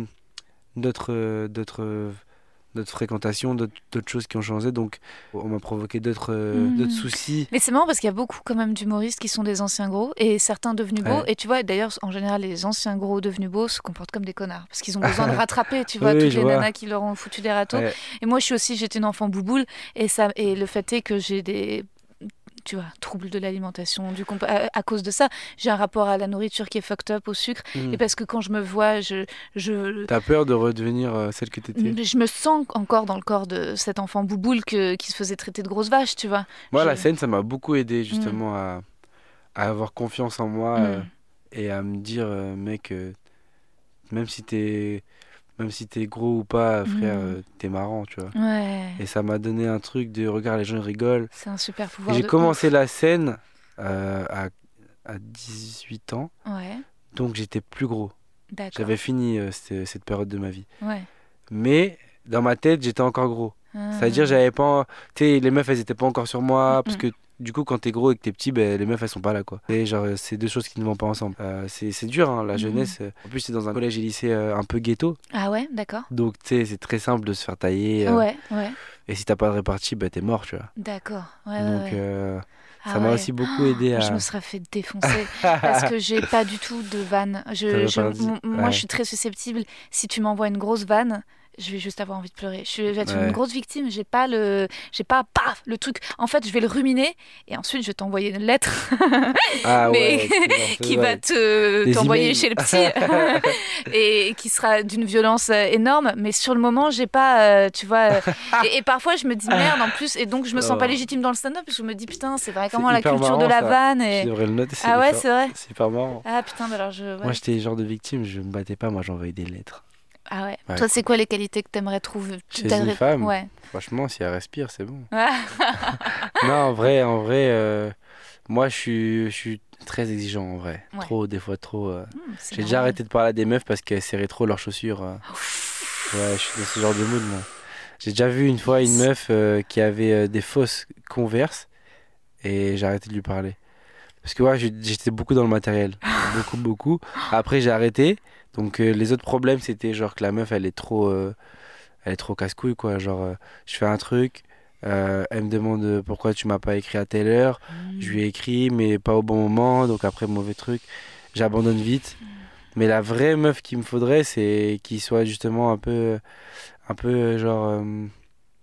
d'autres, d'autres, d'autres fréquentations, d'autres, choses qui ont changé. Donc, on m'a provoqué d'autres, euh, Mhm. d'autres soucis. Mais c'est marrant parce qu'il y a beaucoup quand même d'humoristes qui sont des anciens gros et certains devenus beaux. Ouais. Et tu vois, d'ailleurs, en général, les anciens gros devenus beaux se comportent comme des connards parce qu'ils ont besoin de rattraper, tu vois, Oui, toutes les vois. nanas qui leur ont foutu des râteaux. Ouais. Et moi, je suis aussi, j'étais une enfant bouboule et ça, et le fait est que j'ai des tu vois, troubles de l'alimentation, du à, à cause de ça, j'ai un rapport à la nourriture qui est fucked up, au sucre, Mhm. et parce que quand je me vois, je, je, T'as peur de redevenir euh, celle que t'étais je me sens encore dans le corps de cet enfant bouboule que, qui se faisait traiter de grosse vache, tu vois. Moi, je- la scène, ça m'a beaucoup aidé justement à, à avoir confiance en moi euh, Mm. et à me dire, euh, mec, euh, même si t'es même si t'es gros ou pas, frère, Mm. euh, t'es marrant, tu vois. Ouais. Et ça m'a donné un truc de regarde, les gens rigolent. C'est un super pouvoir. J'ai commencé la scène euh, à, à 18 ans. Ouais, donc j'étais plus gros. d'accord. J'avais fini euh, cette, cette période de ma vie. Ouais. Mais dans ma tête, j'étais encore gros. Ah. C'est-à-dire, j'avais pas. Tu sais, les meufs, elles étaient pas encore sur moi. Mm, Parce mm. que du coup, quand t'es gros et que t'es petit, ben, les meufs, elles sont pas là, quoi. Et genre, euh, c'est deux choses qui ne vont pas ensemble. Euh, c'est dur, hein, la Mhm. jeunesse. euh. En plus, c'est dans un collège et lycée euh, un peu ghetto. Ah ouais, d'accord. Donc, tu sais, c'est très simple de se faire tailler. euh, Ouais, ouais, Et si t'as pas de répartie, ben, t'es mort, tu vois. d'accord. Ouais, ouais, Donc, ouais. Ah ça m'a ouais. aussi beaucoup aidé à. Je me serais fait défoncer parce que j'ai pas du tout de vanne. Je, je- Moi, je suis très susceptible. Si tu m'envoies une grosse vanne, je vais juste avoir envie de pleurer. Je vais être Ouais. une grosse victime. J'ai pas le, j'ai pas paf le truc. En fait, je vais le ruminer et ensuite je vais t'envoyer une lettre Ah mais ouais, qui va te t'envoyer chez le psy et qui sera d'une violence euh, énorme. Mais sur le moment, j'ai pas, euh, tu vois. euh, et, et parfois, je me dis merde en plus et donc je me sens pas Oh. légitime dans le stand-up parce que je me dis putain, c'est C'est vraiment la culture de la ça. vanne et devrais le noter. ah ouais, c'est vrai. C'est hyper marrant. Ah putain, alors je. ouais. Moi, j'étais le genre de victime, je me battais pas, moi, j'envoyais des lettres. Ah ouais. Ouais. Toi, c'est quoi les qualités que t'aimerais trouver? Chez une femme Ouais. Franchement, si elle respire, c'est bon. Non, en vrai, en vrai, euh, moi, je suis, je suis très exigeant, en vrai. Ouais. Trop, des fois, trop. euh. hmm, J'ai déjà arrêté de parler à des meufs parce qu'elles serraient trop leurs chaussures. euh. Ouais, je suis dans ce genre de mood, moi. J'ai déjà vu une fois une meuf euh, qui avait des fausses converses et j'ai arrêté de lui parler. Parce que ouais, j'étais beaucoup dans le matériel. beaucoup, beaucoup. Après, j'ai arrêté. Donc, euh, les autres problèmes, c'était genre que la meuf, elle est trop, euh, elle est trop casse-couille, quoi. Genre, euh, je fais un truc, elle me demande pourquoi tu m'as pas écrit à telle heure. Hmm. Je lui ai écrit, mais pas au bon moment. Donc, après, mauvais truc. J'abandonne vite. Mais la vraie meuf qu'il me faudrait, c'est qu'il soit justement un peu, un peu genre,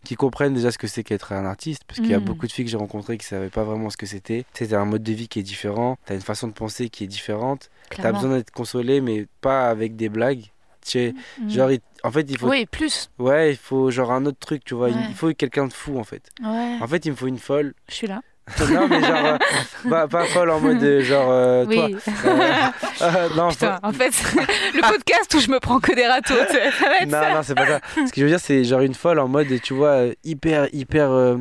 qui comprenne déjà ce que c'est qu'être un artiste. Parce qu'il y a Mm. beaucoup de filles que j'ai rencontrées qui savaient pas vraiment ce que c'était. Tu t'as un mode de vie qui est différent, t'as une façon de penser qui est différente. T'as Clairement. besoin d'être consolé, mais pas avec des blagues. Tu sais, Hmm. genre, en fait, il faut, Oui, plus. ouais, il faut genre un autre truc, tu vois. Ouais. Il faut quelqu'un de fou, en fait. Ouais. En fait, il me faut une folle. Je suis là. Non, mais genre, euh, pas, pas folle en mode euh, genre, euh, toi. oui. Euh, euh, non, Putain, en fait, le podcast où je me prends que des râteaux, tu sais, ça va être non, ça. non, c'est pas ça. Ce que je veux dire, c'est genre une folle en mode, tu vois, hyper, hyper, euh,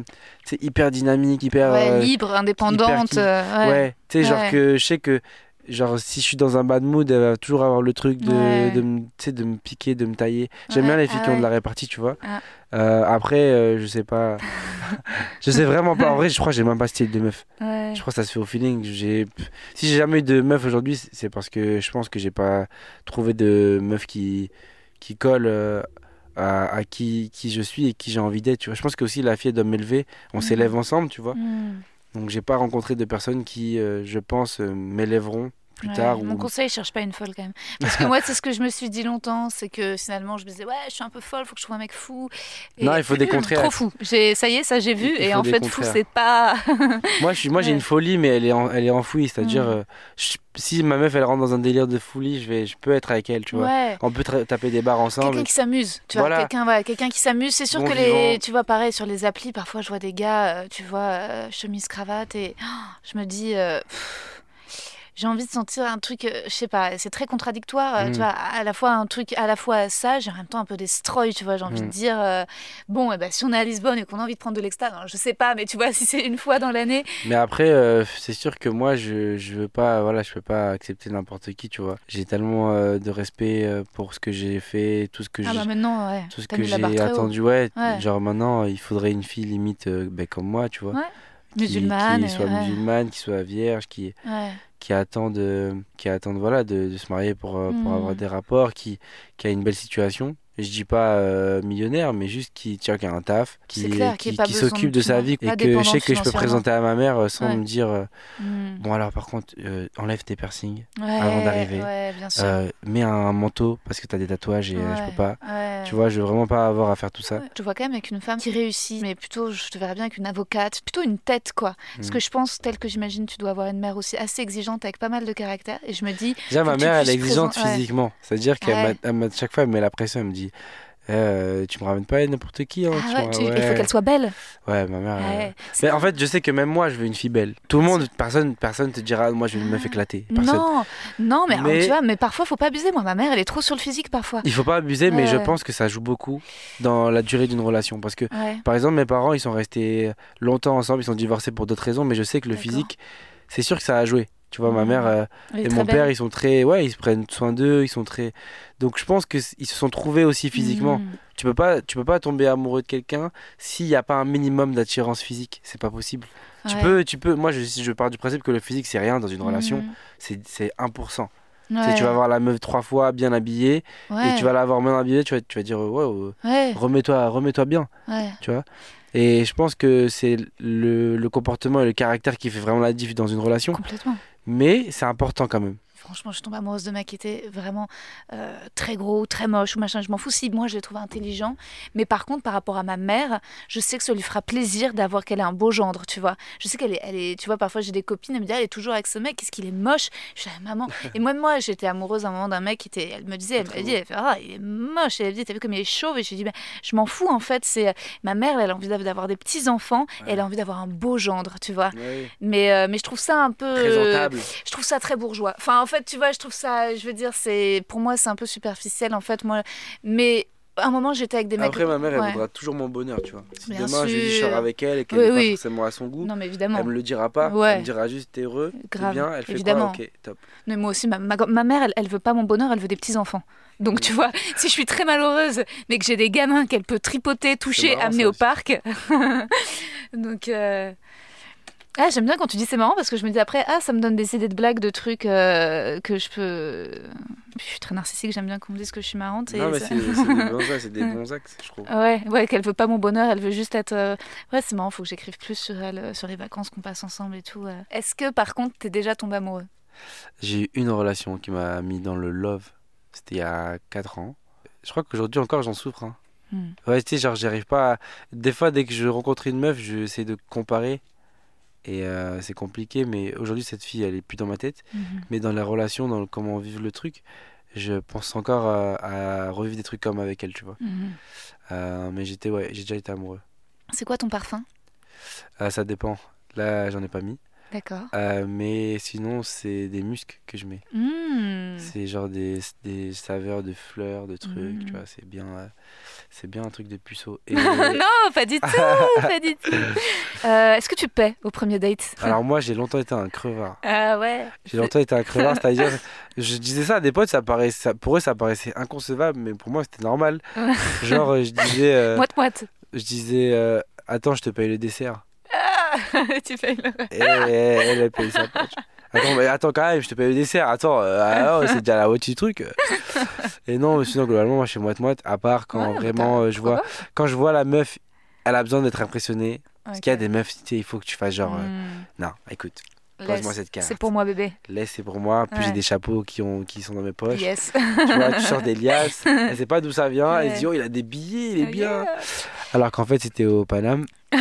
sais, hyper dynamique, hyper. Ouais, libre, indépendante. qui- euh, ouais. ouais. tu sais, genre que je sais que, genre, si je suis dans un bad mood, elle va toujours avoir le truc de, Ouais. de, sais, de me piquer, de me tailler. J'aime Ouais, bien les filles ah qui ont de la répartie, tu vois. Ah. Euh, après, euh, je sais pas. je sais vraiment pas. En vrai, je crois que j'ai même pas style de meuf. Je crois que ça se fait au feeling. J'ai... Si j'ai jamais eu de meuf aujourd'hui, c'est parce que je pense que j'ai pas trouvé de meuf qui, qui colle euh, à, à qui, qui je suis et qui j'ai envie d'être. Tu vois. Je pense que aussi la fille elle doit m'élever. On Mhm. s'élève ensemble, tu vois. Hmm. Donc j'ai pas rencontré de personnes qui, euh, je pense, euh, m'élèveront plus Ouais, tard. Mon ou- conseil, cherche pas une folle quand même. Parce que moi, c'est ce que je me suis dit longtemps, c'est que finalement, je me disais, ouais, je suis un peu folle, faut que je trouve un mec fou. Et- Non, il faut des contraires. Trop fou. Ça y est, ça j'ai vu. Il et en fait, fou, c'est pas. Moi, j'ai Ouais. une folie, mais elle est, en- elle est enfouie. C'est-à-dire, Mm. euh, je- si ma meuf elle rentre dans un délire de folie, je vais, je peux être avec elle, tu vois. ouais. On peut taper des barres ensemble. Quelqu'un qui s'amuse, tu vois, Voilà. quelqu'un qui s'amuse. C'est sûr Bon que les, tu vois, pareil sur les applis, parfois je vois des gars, euh, tu vois, euh, chemise cravate et oh, je me dis, euh, pff, j'ai envie de sentir un truc, euh, je sais pas, c'est très contradictoire, euh, Mm. tu vois, à la fois un truc, à la fois sage et en même temps un peu destroy, tu vois, j'ai envie Mm. de dire, euh, bon, eh ben, si on est à Lisbonne et qu'on a envie de prendre de l'extase, alors, je sais pas, mais tu vois, si c'est une fois dans l'année, Mais après, euh, c'est sûr que moi, je, je veux pas, voilà, je peux pas accepter n'importe qui, tu vois. J'ai tellement euh, de respect pour ce que j'ai fait, tout ce que ah j'ai, bah maintenant, ouais, tout ce que j'ai attendu, ouais, Ouais. Genre maintenant, il faudrait une fille limite, ben, comme moi, tu vois, Ouais, qui, musulmane, qui soit musulmane, qui soit vierge, qui, ouais. Qui attend de, qui attend de, voilà, de, de se marier pour, euh, pour Mm. avoir des rapports, qui, qui a une belle situation. Je dis pas euh, millionnaire, mais juste qui, tiens, qui a un taf, qui, C'est clair, s'occupe de de sa vie, et que je sais que je peux présenter à ma mère euh, sans Ouais. me dire, euh, Mm. bon alors par contre, euh, enlève tes piercings, Ouais, avant d'arriver. Ouais, mets un manteau parce que t'as des tatouages et je peux pas. Tu vois, je veux vraiment pas avoir à faire tout ça. Je vois quand même avec une femme qui réussit, mais plutôt, je te verrais bien avec une avocate, plutôt une tête, quoi. Parce Mm. que je pense, tel que j'imagine, tu dois avoir une mère aussi assez exigeante avec pas mal de caractère. Et je me dis, Déjà, ma mère, elle est exigeante physiquement. Ouais. m'a- elle m'a- chaque fois, elle me met la pression. Elle me dit Euh, tu me ramènes pas n'importe qui. Hein, Ah tu ouais, Il faut qu'elle soit belle. Ouais, ma mère. euh, Ouais. Mais en fait, je sais que même moi, je veux une fille belle. Tout le monde, personne, personne te dira, moi, je veux une meuf éclatée. Personne. non, non, mais, alors, tu vois, mais parfois faut pas abuser. Moi, ma mère, elle est trop sur le physique parfois. Il faut pas abuser, mais je pense que ça joue beaucoup dans la durée d'une relation. Parce que, par exemple, mes parents, ils sont restés longtemps ensemble, ils sont divorcés pour d'autres raisons, mais je sais que le physique, c'est sûr que ça a joué. Tu vois, ma mère euh, et mon belle. père, ils sont très. Ouais, ils se prennent soin d'eux, ils sont très. Donc je pense qu'ils se sont trouvés aussi physiquement. Mhm. Tu peux pas, tu peux pas tomber amoureux de quelqu'un s'il n'y a pas un minimum d'attirance physique. C'est pas possible. Tu peux, tu peux. Moi, je, je pars du principe que le physique c'est rien dans une relation. Mhm. C'est c'est 1%. Tu sais, Ouais. tu vas voir la meuf trois fois bien habillée Ouais. et tu vas la voir bien habillée. Tu vas, tu vas dire ouais, ouais, remets-toi, remets-toi bien. Ouais. Tu vois? Et je pense que c'est le, le comportement et le caractère qui fait vraiment la diff dans une relation. Complètement. Mais c'est important quand même. Franchement, je suis tombée amoureuse de mec qui était vraiment euh, très gros, très moche ou machin. Je m'en fous si moi je l'ai trouvé intelligent. Mais par contre, par rapport à ma mère, je sais que ça lui fera plaisir d'avoir qu'elle ait un beau gendre, tu vois. Je sais qu'elle est, elle est, tu vois, parfois j'ai des copines, elles me disent, elle est toujours avec ce mec, qu'est-ce qu'il est moche. Je dis, ah, maman. Et moi, moi, j'étais amoureuse à un moment d'un mec qui était, elle me disait, elle me dit, elle fait, ah, il est moche. Et elle me dit, t'as vu comme il est chauve? Et je dis, ben, je m'en fous en fait. C'est ma mère, elle a envie d'avoir des petits enfants, et elle a envie d'avoir un beau gendre, tu vois. Mais, euh, mais je trouve ça un peu. Présentable. Je trouve ça très bourgeois. Enfin, en fait, tu vois, je trouve ça, je veux dire, c'est pour moi, c'est un peu superficiel, en fait, moi. Mais à un moment, j'étais avec des mecs. Après, ma mère, elle Ouais. voudra toujours mon bonheur, tu vois. Si Bien demain je lui dis je sûr. sors avec elle et qu'elle Oui, n'est oui. pas forcément à son goût, Non, mais évidemment. elle me le dira pas. Ouais. Elle me dira juste t'es heureux, t'es bien. Elle fait évidemment. quoi Ok, top. Mais moi aussi, ma, ma, ma mère, elle, elle veut pas mon bonheur, elle veut des petits enfants. Donc, tu vois, si je suis très malheureuse, mais que j'ai des gamins qu'elle peut tripoter, toucher, marrant, amener au aussi. parc. Donc. euh, Ah, j'aime bien quand tu dis c'est marrant parce que je me dis après, ah, ça me donne des idées de blagues, de trucs euh, que je peux. Je suis très narcissique, j'aime bien qu'on me dise que je suis marrante. et Non, mais ça- c'est des bons des axes, je trouve. Ouais, ouais, qu'elle veut pas mon bonheur, elle veut juste être. euh, Ouais, c'est marrant, faut que j'écrive plus sur elle, euh, sur les vacances qu'on passe ensemble et tout. euh. Est-ce que par contre, t'es déjà tombé amoureux J'ai eu une relation qui m'a mis dans le love. C'était il y a 4 ans. Je crois qu'aujourd'hui encore, j'en souffre. hein. Hmm. Ouais, tu sais, genre, j'arrive pas. à- Des fois, dès que je rencontre une meuf, j'essaie de comparer. Et euh, c'est compliqué, mais aujourd'hui, cette fille, elle est plus dans ma tête. Mais dans les relations, dans le- comment vivre le truc, je pense encore à, à revivre des trucs comme avec elle, tu vois. Mhm. Euh, mais j'étais, ouais, j'ai déjà été amoureux. C'est quoi ton parfum? Euh, ça dépend. Là, j'en ai pas mis. D'accord. Euh, mais sinon, c'est des muscs que je mets. Hmm. C'est genre des, des saveurs de fleurs, de trucs, tu vois. C'est bien, euh, c'est bien un truc de puceau. Et non, pas du tout, pas du tout. Euh, Est-ce que tu paies au premier date? Alors moi, j'ai longtemps été un crevard. Ah ouais. J'ai longtemps été un crevard, c'est-à-dire, je disais ça à des potes, ça paraissait, pour eux, ça paraissait inconcevable, mais pour moi, c'était normal. Genre, je disais, Moite moite. je disais, attends, je te paye le dessert. tu payes le. Et elle, elle paye sa poche. Attends, mais attends quand même, je te paye le dessert. Attends, euh, ah non, c'est déjà la moitié du truc. Et non, mais sinon, globalement, moi, je suis moite-moite, à part quand Ouais, vraiment, euh, je vois, quand je vois la meuf, elle a besoin d'être impressionnée. Parce qu'il y a des meufs, tu sais, il faut que tu fasses genre, euh, Hmm. non, écoute. Pose-moi cette carte. C'est pour moi, bébé. Laisse, c'est pour moi. Plus j'ai des chapeaux qui, ont, qui sont dans mes poches. Yes. Tu vois, tu sors des liasses, elle sait pas d'où ça vient, elle Ouais. se dit, oh, il a des billets, il est bien. Yeah. Alors qu'en fait, c'était au Paname.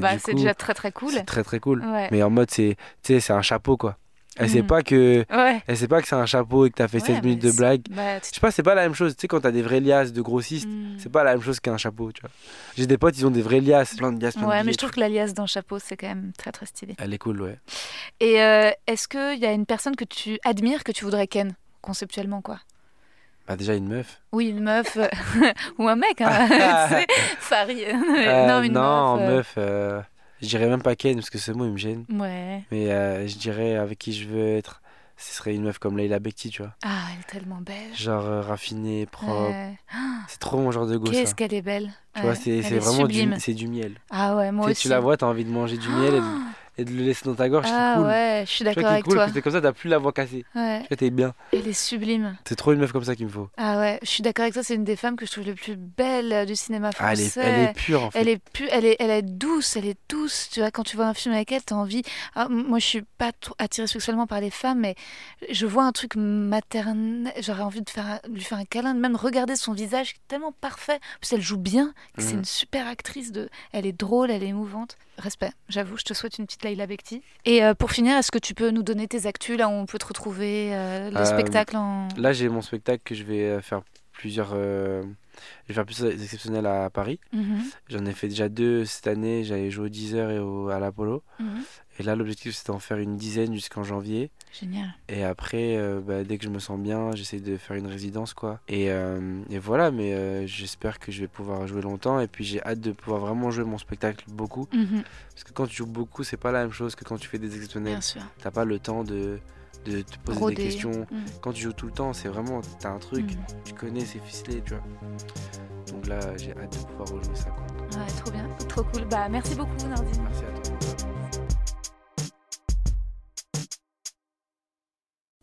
Bah, c'est déjà très très cool. C'est très très cool. Ouais. Mais en mode, c'est un chapeau, quoi. Elle sait Mhm. pas que, Ouais. elle sait pas que c'est un chapeau et que t'as fait Ouais, 16 minutes mais de blague. Bah, tu- Je sais pas, c'est pas la même chose. Tu sais, quand t'as des vrais liasses de grossistes, Hmm. c'est pas la même chose qu'un chapeau, tu vois. J'ai des potes, ils ont des vrais liasses, plein de liasses, plein de Ouais, mais billets, je trouve que l'alias dans le chapeau, c'est quand même très très stylé. Elle est cool, ouais. Et euh, est-ce qu'il y a une personne que tu admires que tu voudrais ken conceptuellement quoi? Bah, déjà, une meuf. Oui, une meuf euh, ou un mec, hein. Farid. Euh, non, une non, meuf. euh, meuf, euh, je dirais même pas Ken parce que ce mot il me gêne. Ouais. Mais euh, je dirais avec qui je veux être, ce serait une meuf comme Leila Bekti, tu vois. Ah, elle est tellement belle. Genre euh, raffinée, propre. Ouais. C'est trop mon genre de gosse. Qu'est-ce qu'elle est belle. Tu vois, Ouais, c'est vraiment du, du miel. Ah ouais, moi Tu sais, aussi. tu la vois, t'as envie de manger du miel et de, et de le laisser dans ta gorge, Ah c'est cool. ouais, je suis d'accord avec cool, toi. parce que comme ça, t'as plus la voix cassée. Ouais, Tu t'es bien. elle est sublime. C'est trop une meuf comme ça qu'il me faut. Ah ouais, je suis d'accord avec toi, c'est une des femmes que je trouve les plus belles euh, du cinéma Ah, elle, français. est, elle est pure en fait. Elle est, pu- elle, est, elle est douce, elle est douce. Tu vois, quand tu vois un film avec elle, tu as envie. Ah, moi, je suis pas attirée sexuellement par les femmes, mais je vois un truc maternel. J'aurais envie de faire lui faire un câlin, de même regarder son visage qui est tellement parfait. Plus, elle joue bien. C'est Mhm. une super actrice. De... Elle est drôle, elle est émouvante. Respect, j'avoue, je te souhaite une petite Laila Bekti. Et euh, pour finir, est-ce que tu peux nous donner tes actus, là où on peut te retrouver, euh, le Euh, spectacle en. Là, j'ai mon spectacle que je vais faire plusieurs, Je vais faire plus des exceptionnels à Paris. Mhm. J'en ai fait déjà deux cette année. J'avais joué au 10 heures et au, à l'Apollo. Mhm. Et là, l'objectif, c'est d'en faire une dizaine jusqu'en janvier. Génial. Et après, euh, bah, dès que je me sens bien, j'essaie de faire une résidence, quoi. Et, euh, et voilà, mais euh, j'espère que je vais pouvoir jouer longtemps. Et puis, j'ai hâte de pouvoir vraiment jouer mon spectacle beaucoup. Mhm. Parce que quand tu joues beaucoup, c'est pas la même chose que quand tu fais des exceptionnels. Bien sûr. T'as pas le temps de, de te poser des questions. Mhm. Quand tu joues tout le temps, c'est vraiment, t'as un truc, Mhm. tu connais, c'est ficelé, tu vois. Donc là, j'ai hâte de pouvoir rejouer ça, quoi. Ouais, trop bien. Trop cool. Bah, merci beaucoup, Nardine. Merci à toi.